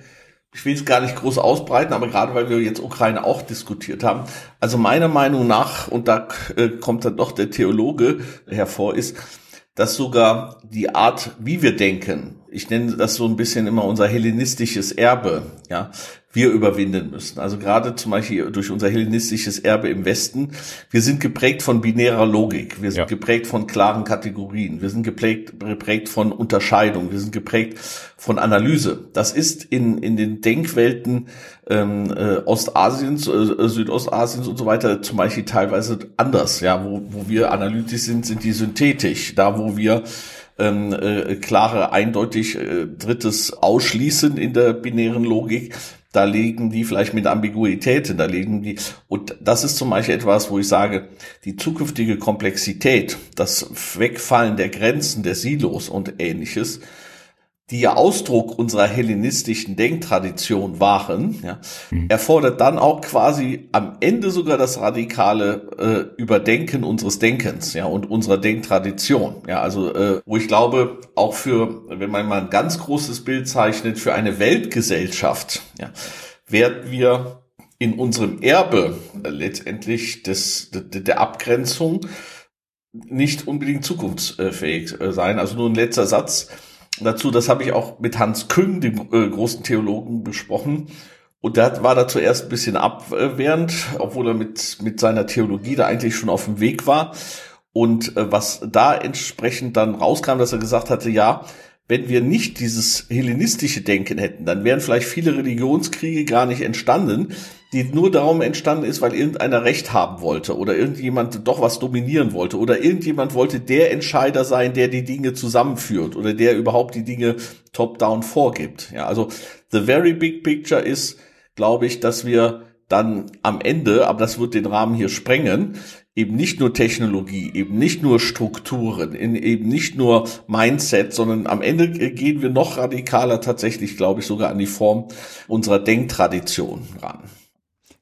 Ich will es gar nicht groß ausbreiten, aber gerade weil wir jetzt Ukraine auch diskutiert haben. Also meiner Meinung nach, und da äh, kommt dann doch der Theologe hervor, ist, dass sogar die Art, wie wir denken, ich nenne das so ein bisschen immer unser hellenistisches Erbe, ja, wir überwinden müssen. Also gerade zum Beispiel durch unser hellenistisches Erbe im Westen. Wir sind geprägt von binärer Logik. Wir sind ja. geprägt von klaren Kategorien. Wir sind geprägt, geprägt von Unterscheidung. Wir sind geprägt von Analyse. Das ist in, in den Denkwelten ähm, äh, Ostasiens, äh, Südostasiens und so weiter zum Beispiel teilweise anders. Ja, wo, wo wir analytisch sind, sind die synthetisch. Da, wo wir ähm, äh, klare, eindeutig äh, Drittes ausschließen in der binären Logik, da liegen die vielleicht mit Ambiguitäten, da liegen die, und das ist zum Beispiel etwas, wo ich sage, die zukünftige Komplexität, das Wegfallen der Grenzen, der Silos und ähnliches, die ja Ausdruck unserer hellenistischen Denktradition waren, ja, mhm. erfordert dann auch quasi am Ende sogar das radikale äh, Überdenken unseres Denkens, ja, und unserer Denktradition, ja, also äh, wo ich glaube, auch für, wenn man mal ein ganz großes Bild zeichnet, für eine Weltgesellschaft, ja, werden wir in unserem Erbe äh, letztendlich des, de, der Abgrenzung nicht unbedingt zukunftsfähig äh, sein. Also nur ein letzter Satz dazu, das habe ich auch mit Hans Küng, dem äh, großen Theologen, besprochen. Und der war da zuerst ein bisschen abwehrend, obwohl er mit, mit seiner Theologie da eigentlich schon auf dem Weg war. Und äh, was da entsprechend dann rauskam, dass er gesagt hatte, ja, wenn wir nicht dieses hellenistische Denken hätten, dann wären vielleicht viele Religionskriege gar nicht entstanden, die nur darum entstanden ist, weil irgendeiner Recht haben wollte oder irgendjemand doch was dominieren wollte oder irgendjemand wollte der Entscheider sein, der die Dinge zusammenführt oder der überhaupt die Dinge top-down vorgibt. Ja, also the very big picture ist, glaube ich, dass wir dann am Ende, aber das wird den Rahmen hier sprengen, eben nicht nur Technologie, eben nicht nur Strukturen, eben nicht nur Mindset, sondern am Ende gehen wir noch radikaler tatsächlich, glaube ich, sogar an die Form unserer Denktradition ran.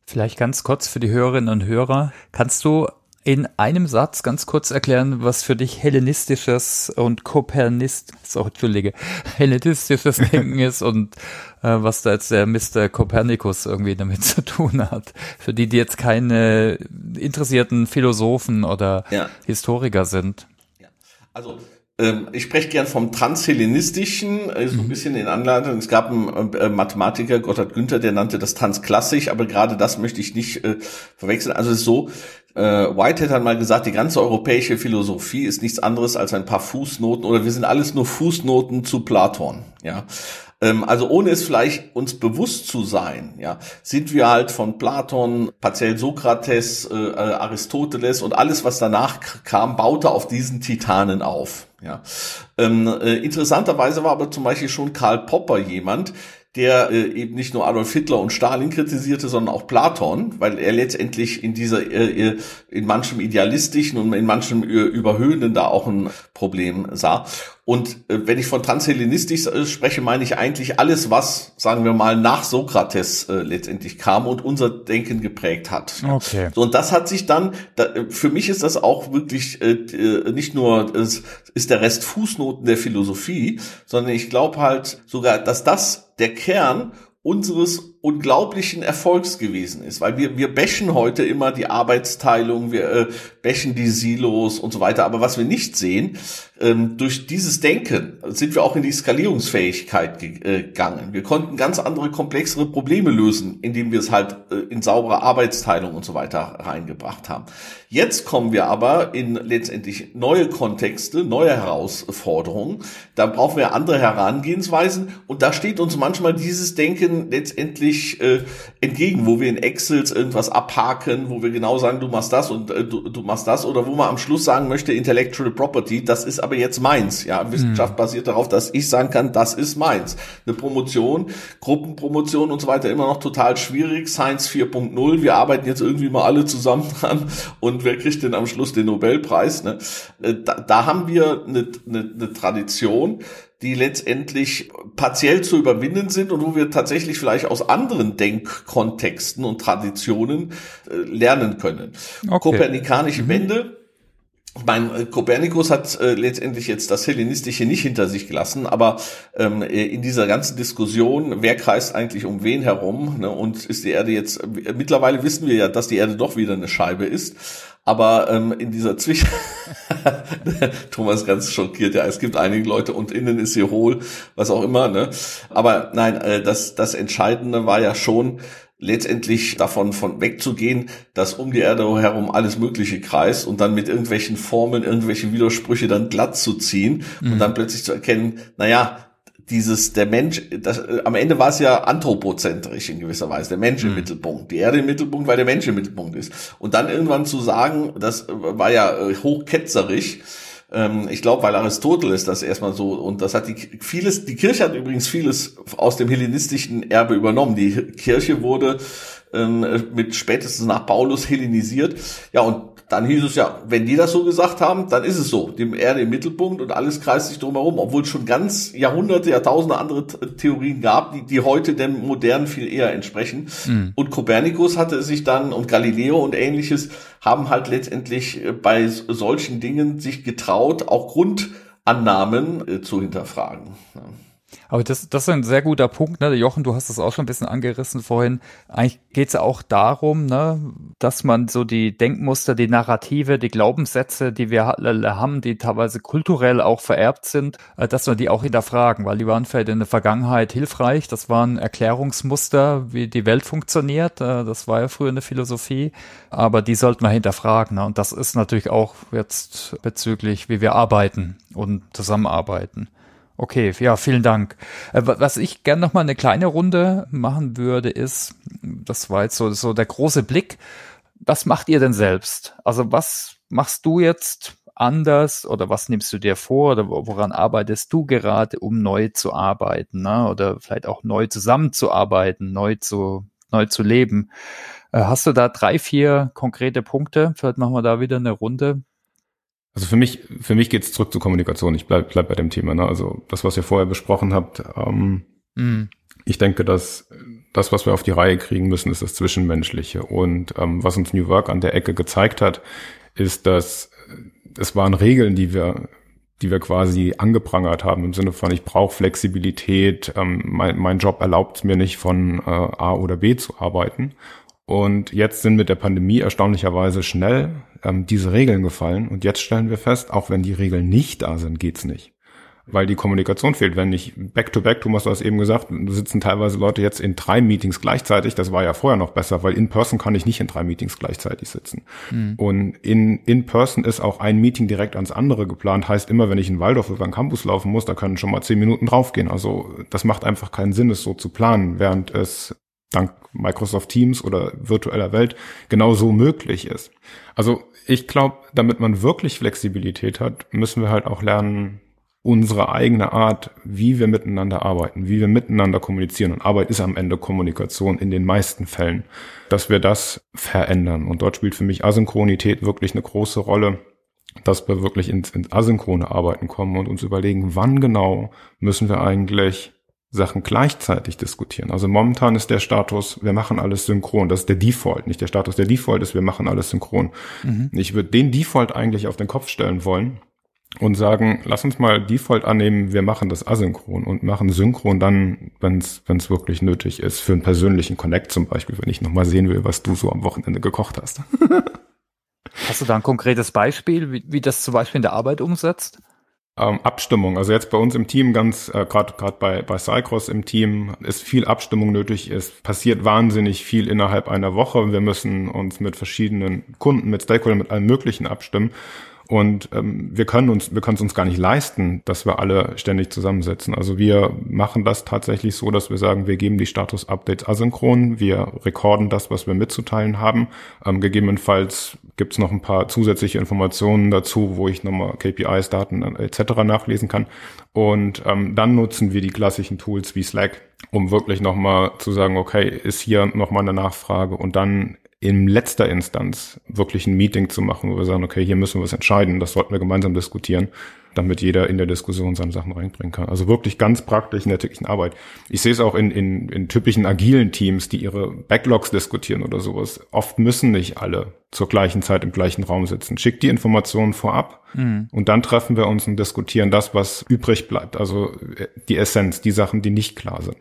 Vielleicht ganz kurz für die Hörerinnen und Hörer. Kannst du in einem Satz ganz kurz erklären, was für dich hellenistisches und Kopernist, so, Entschuldige, (laughs) hellenistisches Denken ist und äh, was da jetzt der Mr. Kopernikus irgendwie damit (laughs) zu tun hat. Für die, die jetzt keine interessierten Philosophen oder ja. Historiker sind. Ja. Also ähm, ich spreche gern vom Transhellenistischen, äh, so ein mhm. bisschen in Anleitung. Es gab einen äh, Mathematiker, Gotthard Günther, der nannte das Transklassisch, aber gerade das möchte ich nicht äh, verwechseln. Also es ist so, äh, Whitehead hat mal gesagt, die ganze europäische Philosophie ist nichts anderes als ein paar Fußnoten oder wir sind alles nur Fußnoten zu Platon. Ja, ähm, also ohne es vielleicht uns bewusst zu sein, ja, sind wir halt von Platon, partiell Sokrates, äh, äh, Aristoteles und alles, was danach kam, baute auf diesen Titanen auf. Ja. Ähm, äh, interessanterweise war aber zum Beispiel schon Karl Popper jemand, der äh, eben nicht nur Adolf Hitler und Stalin kritisierte, sondern auch Platon, weil er letztendlich in dieser äh, äh in manchem idealistischen und in manchem äh, überhöhenden da auch ein Problem sah. Und äh, wenn ich von transhellenistisch äh, spreche, meine ich eigentlich alles, was, sagen wir mal, nach Sokrates äh, letztendlich kam und unser Denken geprägt hat. Okay. So, und das hat sich dann, da, äh, für mich ist das auch wirklich äh, nicht nur, es ist der Rest Fußnoten der Philosophie, sondern ich glaube halt sogar, dass das der Kern unseres unglaublichen Erfolgs gewesen ist, weil wir wir bashen heute immer die Arbeitsteilung, wir äh, bashen die Silos und so weiter, aber was wir nicht sehen, ähm, durch dieses Denken sind wir auch in die Skalierungsfähigkeit äh, gegangen. Wir konnten ganz andere, komplexere Probleme lösen, indem wir es halt äh, in saubere Arbeitsteilung und so weiter reingebracht haben. Jetzt kommen wir aber in letztendlich neue Kontexte, neue Herausforderungen. Da brauchen wir andere Herangehensweisen und da steht uns manchmal dieses Denken letztendlich äh, entgegen, wo wir in Excels irgendwas abhaken, wo wir genau sagen, du machst das und äh, du, du machst das oder wo man am Schluss sagen möchte, Intellectual Property, das ist aber jetzt meins. Ja, Wissenschaft mhm. basiert darauf, dass ich sagen kann, das ist meins. Eine Promotion, Gruppenpromotion und so weiter immer noch total schwierig. Science 4.0, wir arbeiten jetzt irgendwie mal alle zusammen (laughs) dran und wer kriegt denn am Schluss den Nobelpreis? Ne? Äh, da, da haben wir eine, eine, eine Tradition, die letztendlich partiell zu überwinden sind und wo wir tatsächlich vielleicht aus anderen Denkkontexten und Traditionen äh, lernen können. Okay. Kopernikanische mhm. Wende mein äh, Kopernikus hat äh, letztendlich jetzt das Hellenistische nicht hinter sich gelassen, aber ähm, äh, in dieser ganzen Diskussion, wer kreist eigentlich um wen herum ne, und ist die Erde jetzt, äh, mittlerweile wissen wir ja, dass die Erde doch wieder eine Scheibe ist, aber ähm, in dieser Zwischen... (laughs) Thomas ganz schockiert, ja, es gibt einige Leute und innen ist sie hohl, was auch immer, ne? Aber nein, äh, das, das Entscheidende war ja schon, letztendlich davon von wegzugehen, dass um die Erde herum alles Mögliche kreist und dann mit irgendwelchen Formeln, irgendwelche Widersprüche dann glatt zu ziehen mhm. und dann plötzlich zu erkennen, naja, dieses, der Mensch, das, äh, am Ende war es ja anthropozentrisch in gewisser Weise, der Mensch im mhm. Mittelpunkt, die Erde im Mittelpunkt, weil der Mensch im Mittelpunkt ist. Und dann irgendwann zu sagen, das war ja äh, hochketzerisch, ähm, ich glaube, weil Aristoteles das erstmal so, und das hat die vieles, die Kirche hat übrigens vieles aus dem hellenistischen Erbe übernommen. Die Kirche wurde ähm, mit spätestens nach Paulus hellenisiert. Ja, und dann hieß es ja, wenn die das so gesagt haben, dann ist es so. Dem Erde im Mittelpunkt und alles kreist sich drumherum, obwohl es schon ganz Jahrhunderte, Jahrtausende andere Theorien gab, die, die heute dem modernen viel eher entsprechen. Mhm. Und Kopernikus hatte sich dann und Galileo und ähnliches haben halt letztendlich äh, bei solchen Dingen sich getraut, auch Grundannahmen äh, zu hinterfragen. Ja. Aber das, das ist ein sehr guter Punkt, ne? Jochen, du hast das auch schon ein bisschen angerissen vorhin. Eigentlich geht es auch darum, ne, dass man so die Denkmuster, die Narrative, die Glaubenssätze, die wir haben, die teilweise kulturell auch vererbt sind, äh, dass wir die auch hinterfragen, weil die waren vielleicht in der Vergangenheit hilfreich. Das waren Erklärungsmuster, wie die Welt funktioniert. Äh, das war ja früher eine Philosophie. Aber die sollten wir hinterfragen. Ne? Und das ist natürlich auch jetzt bezüglich, wie wir arbeiten und zusammenarbeiten. Okay, ja, vielen Dank. Äh, was ich gerne noch mal eine kleine Runde machen würde, ist, das war jetzt so, so der große Blick. Was macht ihr denn selbst? Also was machst du jetzt anders oder was nimmst du dir vor oder woran arbeitest du gerade, um neu zu arbeiten ne? oder vielleicht auch neu zusammenzuarbeiten, neu zu, neu zu leben? Äh, hast du da drei, vier konkrete Punkte? Vielleicht machen wir da wieder eine Runde. Also für mich, für mich geht es zurück zur Kommunikation. Ich bleib, bleib bei dem Thema. Ne? Also das, was ihr vorher besprochen habt. Ähm, mm. Ich denke, dass das, was wir auf die Reihe kriegen müssen, ist das Zwischenmenschliche. Und ähm, was uns New Work an der Ecke gezeigt hat, ist, dass es waren Regeln, die wir die wir quasi angeprangert haben im Sinne von, ich brauche Flexibilität, ähm, mein, mein Job erlaubt es mir nicht von äh, A oder B zu arbeiten. Und jetzt sind mit der Pandemie erstaunlicherweise schnell ähm, diese Regeln gefallen. Und jetzt stellen wir fest, auch wenn die Regeln nicht da sind, geht's nicht. Weil die Kommunikation fehlt. Wenn ich back-to-back, Thomas, du hast eben gesagt, sitzen teilweise Leute jetzt in drei Meetings gleichzeitig. Das war ja vorher noch besser, weil in person kann ich nicht in drei Meetings gleichzeitig sitzen. Mhm. Und in, in person ist auch ein Meeting direkt ans andere geplant. Heißt immer, wenn ich in Waldorf über den Campus laufen muss, da können schon mal zehn Minuten draufgehen. Also das macht einfach keinen Sinn, es so zu planen, während es dank Microsoft Teams oder virtueller Welt genauso möglich ist. Also ich glaube, damit man wirklich Flexibilität hat, müssen wir halt auch lernen, unsere eigene Art, wie wir miteinander arbeiten, wie wir miteinander kommunizieren. Und Arbeit ist am Ende Kommunikation in den meisten Fällen, dass wir das verändern. Und dort spielt für mich Asynchronität wirklich eine große Rolle, dass wir wirklich ins, ins asynchrone Arbeiten kommen und uns überlegen, wann genau müssen wir eigentlich Sachen gleichzeitig diskutieren. Also momentan ist der Status, wir machen alles synchron. Das ist der Default, nicht der Status. Der Default ist, wir machen alles synchron. Mhm. Ich würde den Default eigentlich auf den Kopf stellen wollen und sagen, lass uns mal Default annehmen, wir machen das asynchron und machen synchron dann, wenn es wirklich nötig ist, für einen persönlichen Connect zum Beispiel, wenn ich nochmal sehen will, was du so am Wochenende gekocht hast. (laughs) hast du da ein konkretes Beispiel, wie, wie das zum Beispiel in der Arbeit umsetzt? Ähm, Abstimmung. Also jetzt bei uns im Team, ganz äh, gerade gerade bei bei Cycross im Team ist viel Abstimmung nötig. Es passiert wahnsinnig viel innerhalb einer Woche. Wir müssen uns mit verschiedenen Kunden, mit Stakeholdern, mit allem Möglichen abstimmen. Und ähm, wir können uns, wir können es uns gar nicht leisten, dass wir alle ständig zusammensetzen. Also wir machen das tatsächlich so, dass wir sagen, wir geben die Status-Updates asynchron, wir rekorden das, was wir mitzuteilen haben. Ähm, gegebenenfalls gibt es noch ein paar zusätzliche Informationen dazu, wo ich nochmal KPIs, Daten äh, etc. nachlesen kann. Und ähm, dann nutzen wir die klassischen Tools wie Slack, um wirklich nochmal zu sagen, okay, ist hier nochmal eine Nachfrage und dann in letzter Instanz wirklich ein Meeting zu machen, wo wir sagen, okay, hier müssen wir was entscheiden, das sollten wir gemeinsam diskutieren, damit jeder in der Diskussion seine Sachen reinbringen kann. Also wirklich ganz praktisch in der täglichen Arbeit. Ich sehe es auch in, in, in typischen agilen Teams, die ihre Backlogs diskutieren oder sowas. Oft müssen nicht alle zur gleichen Zeit im gleichen Raum sitzen. Schickt die Informationen vorab mhm. und dann treffen wir uns und diskutieren das, was übrig bleibt. Also äh, die Essenz, die Sachen, die nicht klar sind.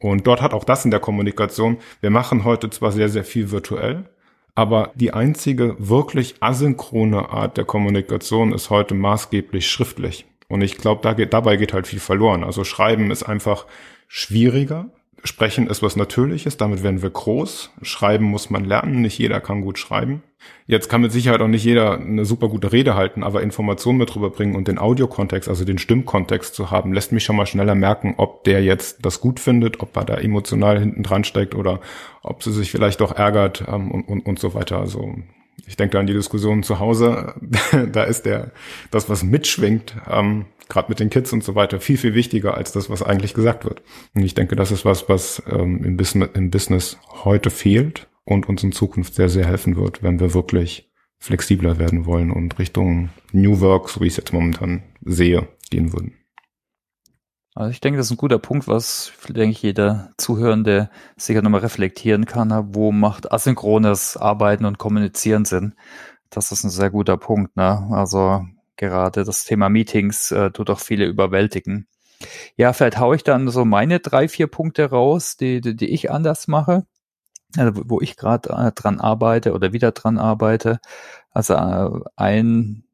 Und dort hat auch das in der Kommunikation. Wir machen heute zwar sehr, sehr viel virtuell, aber die einzige wirklich asynchrone Art der Kommunikation ist heute maßgeblich schriftlich. Und ich glaube, da geht, dabei geht halt viel verloren. Also Schreiben ist einfach schwieriger, Sprechen ist was Natürliches, damit werden wir groß. Schreiben muss man lernen, nicht jeder kann gut schreiben. Jetzt kann mit Sicherheit auch nicht jeder eine super gute Rede halten, aber Informationen mit rüberbringen und den Audiokontext, also den Stimmkontext zu haben, lässt mich schon mal schneller merken, ob der jetzt das gut findet, ob er da emotional hinten dran steckt oder ob sie sich vielleicht auch ärgert ähm, und, und, und so weiter. Also ich denke an die Diskussion zu Hause, (laughs) da ist der, das, was mitschwingt, ähm, gerade mit den Kids und so weiter, viel, viel wichtiger als das, was eigentlich gesagt wird. Und ich denke, das ist was, was ähm, im, Business, im Business heute fehlt und uns in Zukunft sehr, sehr helfen wird, wenn wir wirklich flexibler werden wollen und Richtung New Work, so wie ich es jetzt momentan sehe, gehen würden. Also ich denke, das ist ein guter Punkt, was, denke ich, jeder Zuhörende sicher nochmal reflektieren kann. Wo macht asynchrones Arbeiten und Kommunizieren Sinn? Das ist ein sehr guter Punkt. Ne? Also gerade das Thema Meetings äh, tut auch viele überwältigen. Ja, vielleicht haue ich dann so meine drei, vier Punkte raus, die, die, die ich anders mache, also wo ich gerade äh, dran arbeite oder wieder dran arbeite. Also äh, ein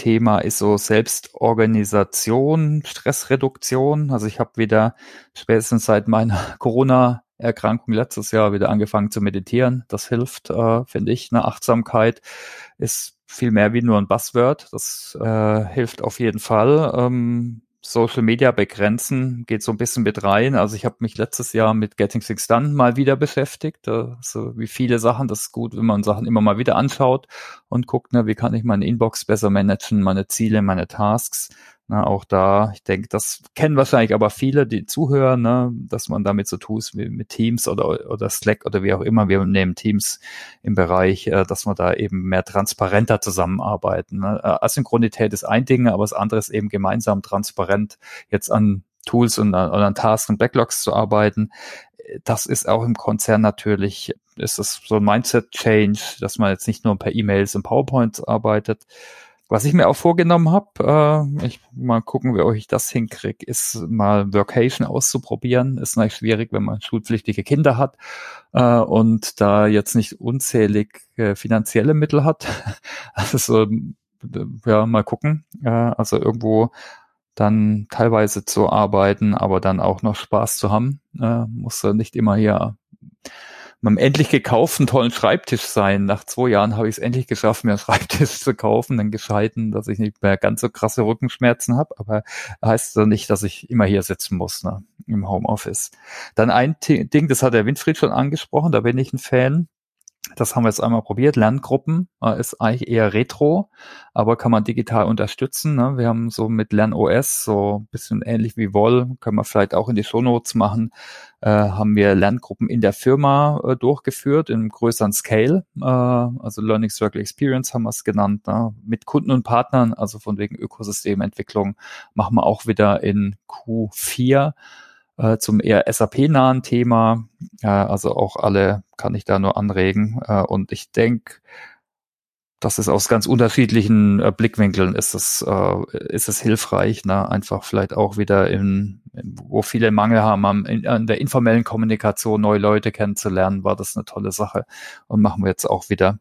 Thema ist so Selbstorganisation, Stressreduktion. Also ich habe wieder spätestens seit meiner (laughs) Corona Erkrankung letztes Jahr wieder angefangen zu meditieren. Das hilft, äh, finde ich. Eine Achtsamkeit ist viel mehr wie nur ein Buzzword. Das äh, hilft auf jeden Fall. Ähm, Social Media begrenzen geht so ein bisschen mit rein. Also ich habe mich letztes Jahr mit Getting Things Done mal wieder beschäftigt. Also wie viele Sachen, das ist gut, wenn man Sachen immer mal wieder anschaut und guckt, ne, wie kann ich meine Inbox besser managen, meine Ziele, meine Tasks. Na, auch da, ich denke, das kennen wahrscheinlich aber viele, die zuhören, ne, dass man damit so tut wie mit Teams oder, oder Slack oder wie auch immer. Wir nehmen Teams im Bereich, äh, dass wir da eben mehr transparenter zusammenarbeiten. Ne. Äh, Asynchronität ist ein Ding, aber das andere ist eben gemeinsam transparent jetzt an Tools und an, an Tasks und Backlogs zu arbeiten. Das ist auch im Konzern natürlich, ist das so ein Mindset-Change, dass man jetzt nicht nur per E-Mails und PowerPoints arbeitet, was ich mir auch vorgenommen habe, äh, ich mal gucken, wie ich das hinkriege, ist mal Workation auszuprobieren. Ist natürlich schwierig, wenn man schulpflichtige Kinder hat äh, und da jetzt nicht unzählig äh, finanzielle Mittel hat. (laughs) Also so, ja, mal gucken. Äh, also irgendwo dann teilweise zu arbeiten, aber dann auch noch Spaß zu haben. Äh, muss nicht immer hier meinem endlich gekauften tollen Schreibtisch sein. Nach zwei Jahren habe ich es endlich geschafft, mir einen (laughs) Schreibtisch zu kaufen, dann gescheiten, dass ich nicht mehr ganz so krasse Rückenschmerzen habe, aber heißt so nicht, dass ich immer hier sitzen muss, ne, im Homeoffice. Dann ein Ding, das hat der Winfried schon angesprochen, da bin ich ein Fan. Das haben wir jetzt einmal probiert. Lerngruppen äh, ist eigentlich eher retro, aber kann man digital unterstützen. Ne? Wir haben so mit LernOS, so ein bisschen ähnlich wie Woll, können wir vielleicht auch in die Shownotes machen, äh, haben wir Lerngruppen in der Firma äh, durchgeführt, in größeren Scale. Äh, also Learning Circle Experience haben wir es genannt, ne? mit Kunden und Partnern, also von wegen Ökosystementwicklung, machen wir auch wieder in Q4 äh, zum eher SAP-nahen Thema. Äh, also auch alle kann ich da nur anregen. Äh, und ich denke, das ist aus ganz unterschiedlichen äh, Blickwinkeln ist es, äh, ist es hilfreich, ne? einfach vielleicht auch wieder in, in wo viele Mangel haben, am, in, an der informellen Kommunikation neue Leute kennenzulernen, war das eine tolle Sache und machen wir jetzt auch wieder.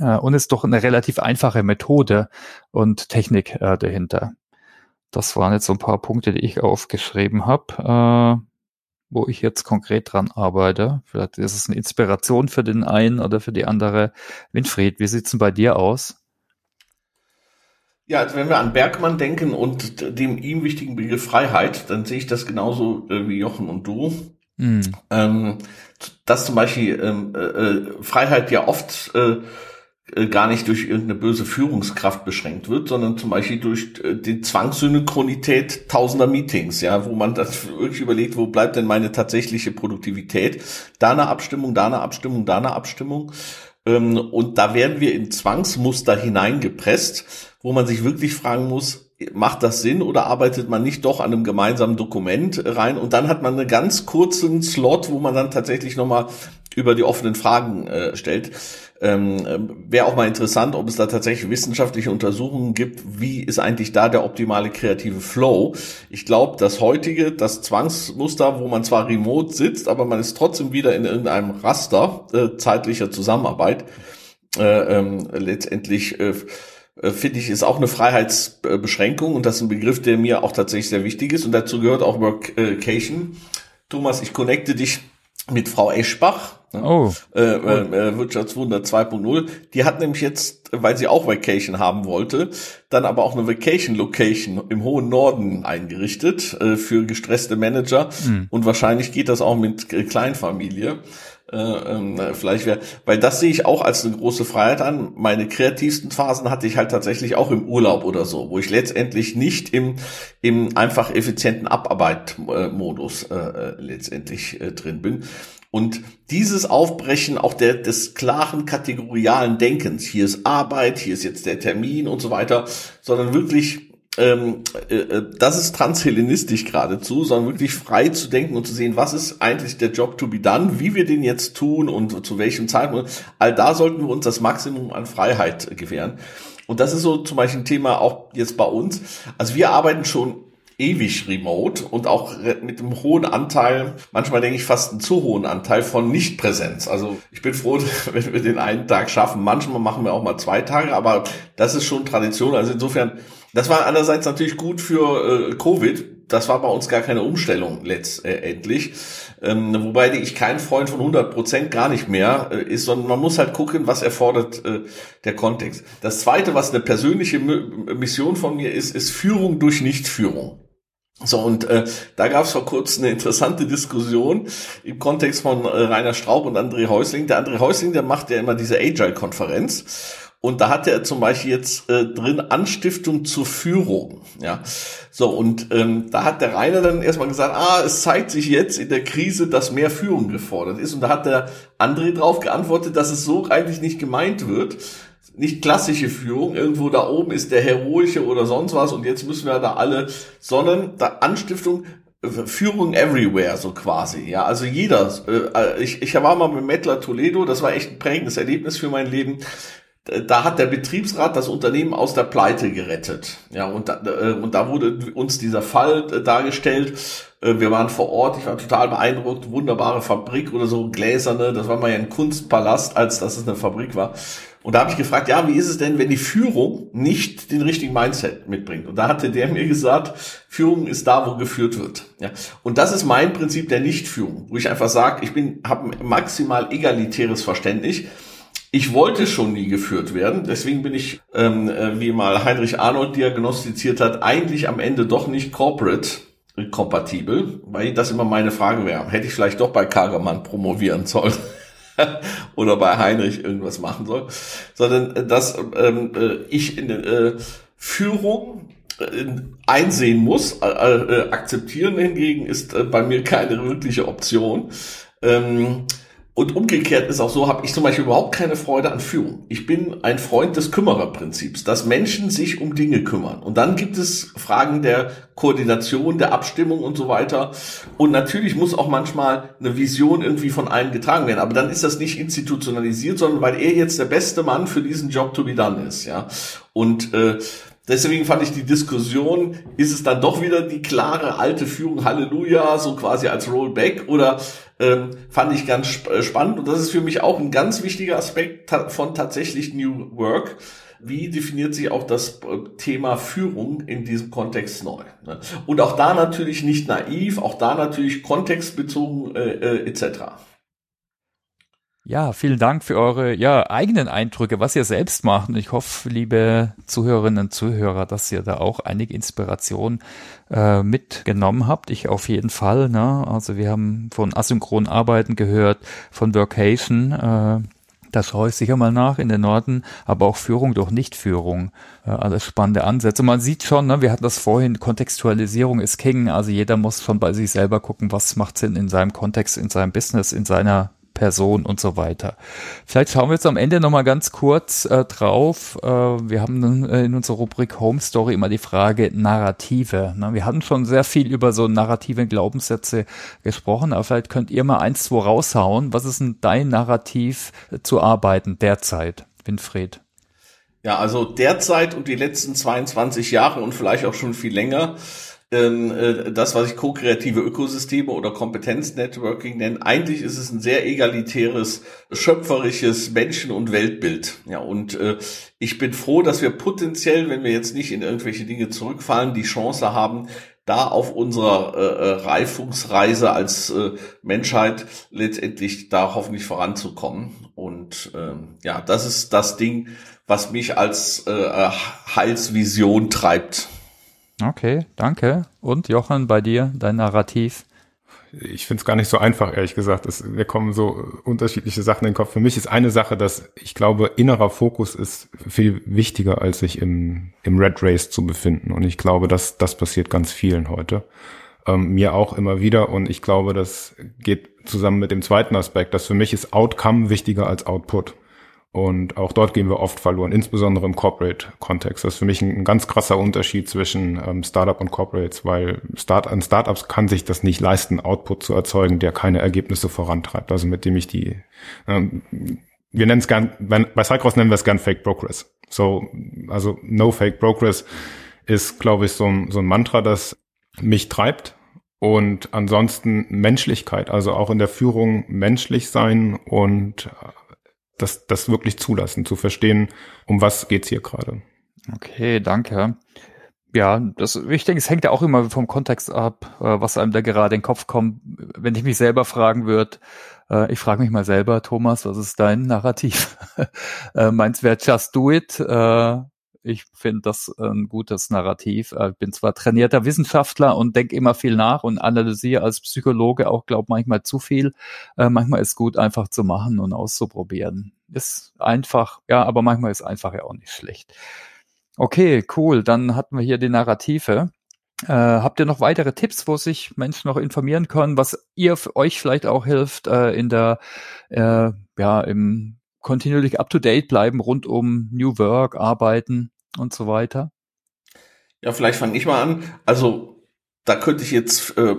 Äh, und ist doch eine relativ einfache Methode und Technik äh, dahinter. Das waren jetzt so ein paar Punkte, die ich aufgeschrieben habe, äh, wo ich jetzt konkret dran arbeite. Vielleicht ist es eine Inspiration für den einen oder für die andere. Winfried, wie sieht's denn bei dir aus? Ja, also wenn wir an Bergmann denken und dem ihm wichtigen Begriff Freiheit, dann sehe ich das genauso äh, wie Jochen und du. Mm. Ähm, dass zum Beispiel ähm, äh, äh Freiheit ja oft äh, gar nicht durch irgendeine böse Führungskraft beschränkt wird, sondern zum Beispiel durch äh, die Zwangssynchronität tausender Meetings, ja, wo man das wirklich überlegt, wo bleibt denn meine tatsächliche Produktivität? Da eine Abstimmung, da eine Abstimmung, da eine Abstimmung. Ähm, und da werden wir in Zwangsmuster hineingepresst, wo man sich wirklich fragen muss, macht das Sinn oder arbeitet man nicht doch an einem gemeinsamen Dokument rein und dann hat man einen ganz kurzen Slot, wo man dann tatsächlich nochmal über die offenen Fragen äh, stellt. Ähm, Wäre auch mal interessant, ob es da tatsächlich wissenschaftliche Untersuchungen gibt, wie ist eigentlich da der optimale kreative Flow. Ich glaube, das heutige, das Zwangsmuster, wo man zwar remote sitzt, aber man ist trotzdem wieder in irgendeinem Raster äh, zeitlicher Zusammenarbeit, äh, ähm, letztendlich äh, äh, finde ich, ist auch eine Freiheitsbeschränkung und das ist ein Begriff, der mir auch tatsächlich sehr wichtig ist und dazu gehört auch Workation. Thomas, ich connecte dich mit Frau Eschbach, ne? oh. äh, äh, Wirtschaftswunder 2.0. Die hat nämlich jetzt, weil sie auch Vacation haben wollte, dann aber auch eine Vacation Location im hohen Norden eingerichtet äh, für gestresste Manager. Mhm. Und wahrscheinlich geht das auch mit Kleinfamilie. Äh, ähm, vielleicht wäre, weil das sehe ich auch als eine große Freiheit an. Meine kreativsten Phasen hatte ich halt tatsächlich auch im Urlaub oder so, wo ich letztendlich nicht im, im einfach effizienten Abarbeitmodus äh, äh, letztendlich äh, drin bin. Und dieses Aufbrechen auch der, des klaren kategorialen Denkens, hier ist Arbeit, hier ist jetzt der Termin und so weiter, sondern wirklich ähm, äh, äh, das ist transhellenistisch geradezu, sondern wirklich frei zu denken und zu sehen, was ist eigentlich der Job to be done, wie wir den jetzt tun und zu welchem Zeitpunkt. All da sollten wir uns das Maximum an Freiheit gewähren. Und das ist so zum Beispiel ein Thema auch jetzt bei uns. Also wir arbeiten schon ewig remote und auch mit einem hohen Anteil, manchmal denke ich fast einen zu hohen Anteil von Nichtpräsenz. Also ich bin froh, (laughs) wenn wir den einen Tag schaffen. Manchmal machen wir auch mal zwei Tage, aber das ist schon Tradition. Also insofern das war andererseits natürlich gut für äh, Covid. Das war bei uns gar keine Umstellung letztendlich. Ähm, wobei ich kein Freund von 100 Prozent gar nicht mehr äh, ist, sondern man muss halt gucken, was erfordert äh, der Kontext. Das zweite, was eine persönliche Mission von mir ist, ist Führung durch Nichtführung. So, und äh, da gab es vor kurzem eine interessante Diskussion im Kontext von äh, Rainer Straub und André Häusling. Der André Häusling, der macht ja immer diese Agile-Konferenz. Und da hat er zum Beispiel jetzt äh, drin Anstiftung zur Führung. Ja, so und ähm, da hat der Rainer dann erstmal gesagt, ah, es zeigt sich jetzt in der Krise, dass mehr Führung gefordert ist. Und da hat der André drauf geantwortet, dass es so eigentlich nicht gemeint wird. Nicht klassische Führung, irgendwo da oben ist der heroische oder sonst was und jetzt müssen wir da alle, sondern da Anstiftung Führung everywhere, so quasi. Ja, also jeder. Äh, ich, ich war mal mit Mettler Toledo, das war echt ein prägendes Erlebnis für mein Leben da hat der Betriebsrat das Unternehmen aus der Pleite gerettet. Ja, und da, äh, und da wurde uns dieser Fall äh, dargestellt. Wir waren vor Ort, ich war total beeindruckt, wunderbare Fabrik oder so, gläserne, das war mal ja ein Kunstpalast, als dass es eine Fabrik war. Und da habe ich gefragt, ja, wie ist es denn, wenn die Führung nicht den richtigen Mindset mitbringt? Und da hatte der mir gesagt, Führung ist da, wo geführt wird. Ja. Und das ist mein Prinzip der Nichtführung, wo ich einfach sage, ich bin habe maximal egalitäres Verständnis ich wollte schon nie geführt werden, deswegen bin ich, ähm, äh, wie mal Heinrich Arnold diagnostiziert hat, eigentlich am Ende doch nicht corporate kompatibel, weil das immer meine Frage wäre. Hätte ich vielleicht doch bei Kagermann promovieren sollen (laughs) oder bei Heinrich irgendwas machen soll, sondern äh, dass ähm, äh, ich in äh, Führung äh, einsehen muss, äh, äh, akzeptieren hingegen ist bei mir keine wirkliche Option. Ähm, und umgekehrt ist auch so, habe ich zum Beispiel überhaupt keine Freude an Führung. Ich bin ein Freund des Kümmererprinzips, dass Menschen sich um Dinge kümmern. Und dann gibt es Fragen der Koordination, der Abstimmung und so weiter. Und natürlich muss auch manchmal eine Vision irgendwie von einem getragen werden. Aber dann ist das nicht institutionalisiert, sondern weil er jetzt der beste Mann für diesen Job to be done ist. Ja. Und äh, Deswegen fand ich die Diskussion, ist es dann doch wieder die klare alte Führung Halleluja, so quasi als Rollback oder ähm, fand ich ganz sp äh, spannend und das ist für mich auch ein ganz wichtiger Aspekt von tatsächlich New Work. Wie definiert sich auch das äh, Thema Führung in diesem Kontext neu? Ne? Und auch da natürlich nicht naiv, auch da natürlich kontextbezogen äh, äh, etc. Ja, vielen Dank für eure ja, eigenen Eindrücke, was ihr selbst macht. Und ich hoffe, liebe Zuhörerinnen und Zuhörer, dass ihr da auch einige Inspiration äh, mitgenommen habt. Ich auf jeden Fall. Ne? Also wir haben von asynchron Arbeiten gehört, von Workation. Äh, da schaue ich sicher mal nach in den Norden, aber auch Führung durch Nichtführung. Äh, alles spannende Ansätze. Man sieht schon, ne, wir hatten das vorhin, Kontextualisierung ist King. Also jeder muss schon bei sich selber gucken, was macht Sinn in seinem Kontext, in seinem Business, in seiner Person und so weiter. Vielleicht schauen wir jetzt am Ende nochmal ganz kurz äh, drauf. Äh, wir haben äh, in unserer Rubrik Home Story immer die Frage Narrative. Ne? Wir hatten schon sehr viel über so narrative Glaubenssätze gesprochen, aber vielleicht könnt ihr mal eins, zwei raushauen. Was ist denn dein Narrativ äh, zu arbeiten derzeit, Winfried? Ja, also derzeit und die letzten 22 Jahre und vielleicht auch schon viel länger ähm, äh, das, was ich ko-kreative Ökosysteme oder Kompetenznetworking nenne. Eigentlich ist es ein sehr egalitäres, schöpferisches Menschen- und Weltbild. Ja, und äh, ich bin froh, dass wir potenziell, wenn wir jetzt nicht in irgendwelche Dinge zurückfallen, die Chance haben, da auf unserer äh, äh Reifungsreise als äh, Menschheit letztendlich da hoffentlich voranzukommen. Und ähm, ja, das ist das Ding, was mich als äh, äh Heilsvision treibt. Okay, danke. Und Jochen, bei dir, dein Narrativ? Ich finde es gar nicht so einfach, ehrlich gesagt. Es, mir kommen so unterschiedliche Sachen in den Kopf. Für mich ist eine Sache, dass ich glaube, innerer Fokus ist viel wichtiger, als sich im, im Red Race zu befinden. Und ich glaube, dass das passiert ganz vielen heute. Ähm, mir auch immer wieder. Und ich glaube, das geht zusammen mit dem zweiten Aspekt, dass für mich ist Outcome wichtiger als Output. Und auch dort gehen wir oft verloren, insbesondere im Corporate-Kontext. Das ist für mich ein, ganz krasser Unterschied zwischen ähm, Startup und Corporates, weil Start an Startups kann sich das nicht leisten, Output zu erzeugen, der keine Ergebnisse vorantreibt. Also mit dem ich die, ähm, wir nennen es gern, bei Cycross nennen wir es gern Fake Progress. So, also No Fake Progress ist, glaube ich, so ein, so ein Mantra, das mich treibt. Und ansonsten Menschlichkeit, also auch in der Führung menschlich sein und das, das wirklich zulassen, zu verstehen, um was geht's hier gerade. Okay, danke. Ja, das, ich denke, es hängt ja auch immer vom Kontext ab, äh, was einem da gerade in den Kopf kommt. Wenn ich mich selber fragen würde, äh, ich frage mich mal selber, Thomas, was ist dein Narrativ? (laughs) äh, meins wäre Just Do It. Äh, ich finde das ein gutes Narrativ. Ich bin zwar trainierter Wissenschaftler und denke immer viel nach und analysiere als Psychologe auch, glaube manchmal zu viel. Äh, manchmal ist gut, einfach zu machen und auszuprobieren. Ist einfach, ja, aber manchmal ist einfach ja auch nicht schlecht. Okay, cool. Dann hatten wir hier die Narrative. Äh, habt ihr noch weitere Tipps, wo sich Menschen noch informieren können, was ihr euch vielleicht auch hilft äh, in der äh, ja im kontinuierlich up-to-date bleiben rund um New Work, Arbeiten und so weiter? Ja, vielleicht fange ich mal an. Also da könnte ich jetzt äh,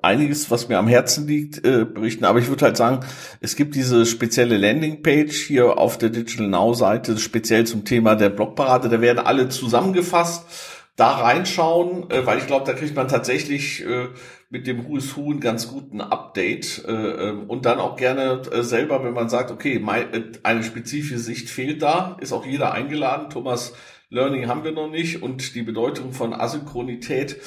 einiges, was mir am Herzen liegt, äh, berichten. Aber ich würde halt sagen, es gibt diese spezielle Landingpage hier auf der Digital Now Seite, speziell zum Thema der Blogparade. Da werden alle zusammengefasst. Da reinschauen, äh, weil ich glaube, da kriegt man tatsächlich äh, mit dem Who is Who einen ganz guten Update äh, ähm, und dann auch gerne äh, selber, wenn man sagt, okay, mein, äh, eine spezifische Sicht fehlt da, ist auch jeder eingeladen. Thomas Learning haben wir noch nicht und die Bedeutung von Asynchronität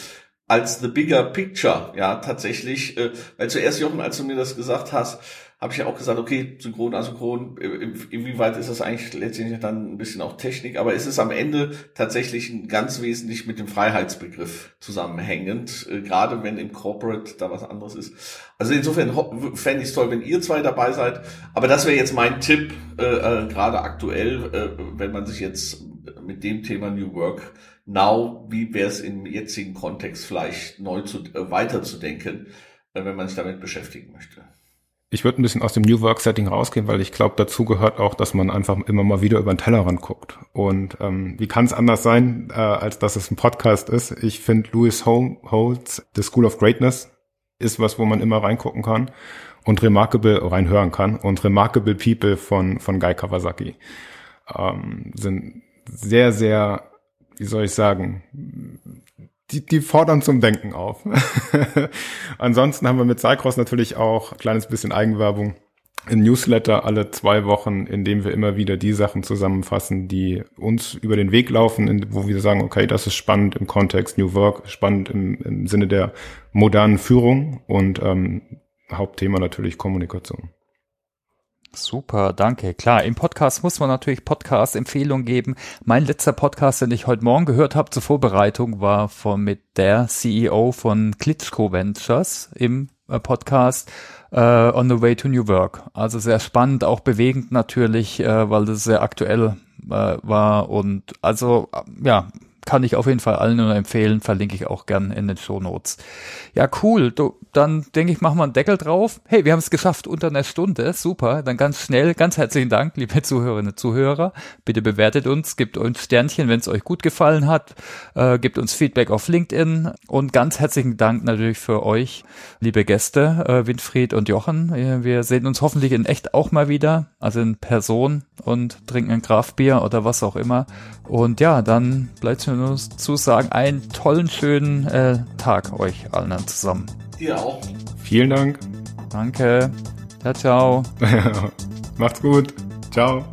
als the bigger picture, ja, tatsächlich, äh, weil zuerst Jochen, als du mir das gesagt hast, habe ich ja auch gesagt, okay, synchron, asynchron, inwieweit ist das eigentlich letztendlich dann ein bisschen auch Technik, aber es ist am Ende tatsächlich ganz wesentlich mit dem Freiheitsbegriff zusammenhängend, äh, gerade wenn im Corporate da was anderes ist. Also insofern fände ich es toll, wenn ihr zwei dabei seid, aber das wäre jetzt mein Tipp, äh, äh, gerade aktuell, äh, wenn man sich jetzt mit dem Thema New Work Now, wie wäre es im jetzigen Kontext vielleicht neu zu, äh, weiterzudenken, äh, wenn man sich damit beschäftigen möchte ich würde ein bisschen aus dem New Work Setting rausgehen, weil ich glaube, dazu gehört auch, dass man einfach immer mal wieder über den Tellerrand guckt. Und ähm, wie kann es anders sein, äh, als dass es ein Podcast ist? Ich finde Louis Holtz, The School of Greatness, ist was, wo man immer reingucken kann und Remarkable reinhören kann. Und Remarkable People von, von Guy Kawasaki ähm, sind sehr, sehr, wie soll ich sagen, die, die fordern zum Denken auf. (laughs) Ansonsten haben wir mit Cycross natürlich auch ein kleines bisschen Eigenwerbung. Ein Newsletter alle zwei Wochen, in dem wir immer wieder die Sachen zusammenfassen, die uns über den Weg laufen, wo wir sagen, okay, das ist spannend im Kontext New Work, spannend im, im Sinne der modernen Führung und ähm, Hauptthema natürlich Kommunikation. Super, danke. Klar, im Podcast muss man natürlich Podcast-Empfehlungen geben. Mein letzter Podcast, den ich heute Morgen gehört habe zur Vorbereitung, war von mit der CEO von Klitschko Ventures im äh, Podcast uh, On the Way to New Work. Also sehr spannend, auch bewegend natürlich, uh, weil das sehr aktuell uh, war und also ja, kann ich auf jeden Fall allen nur empfehlen, verlinke ich auch gern in den Show Notes. Ja, cool. Du, dann denke ich, machen wir einen Deckel drauf. Hey, wir haben es geschafft unter einer Stunde. Super. Dann ganz schnell, ganz herzlichen Dank, liebe Zuhörerinnen und Zuhörer. Bitte bewertet uns, gebt uns Sternchen, wenn es euch gut gefallen hat. Äh, gebt uns Feedback auf LinkedIn und ganz herzlichen Dank natürlich für euch, liebe Gäste, äh, Winfried und Jochen. Wir sehen uns hoffentlich in echt auch mal wieder, also in Person und trinken ein Kraftbier oder was auch immer. Und ja, dann bleibt mir nur zu sagen, einen tollen, schönen äh, Tag euch allen zusammen. Dir auch. Vielen Dank. Danke. Ciao, ciao. (laughs) Macht's gut. Ciao.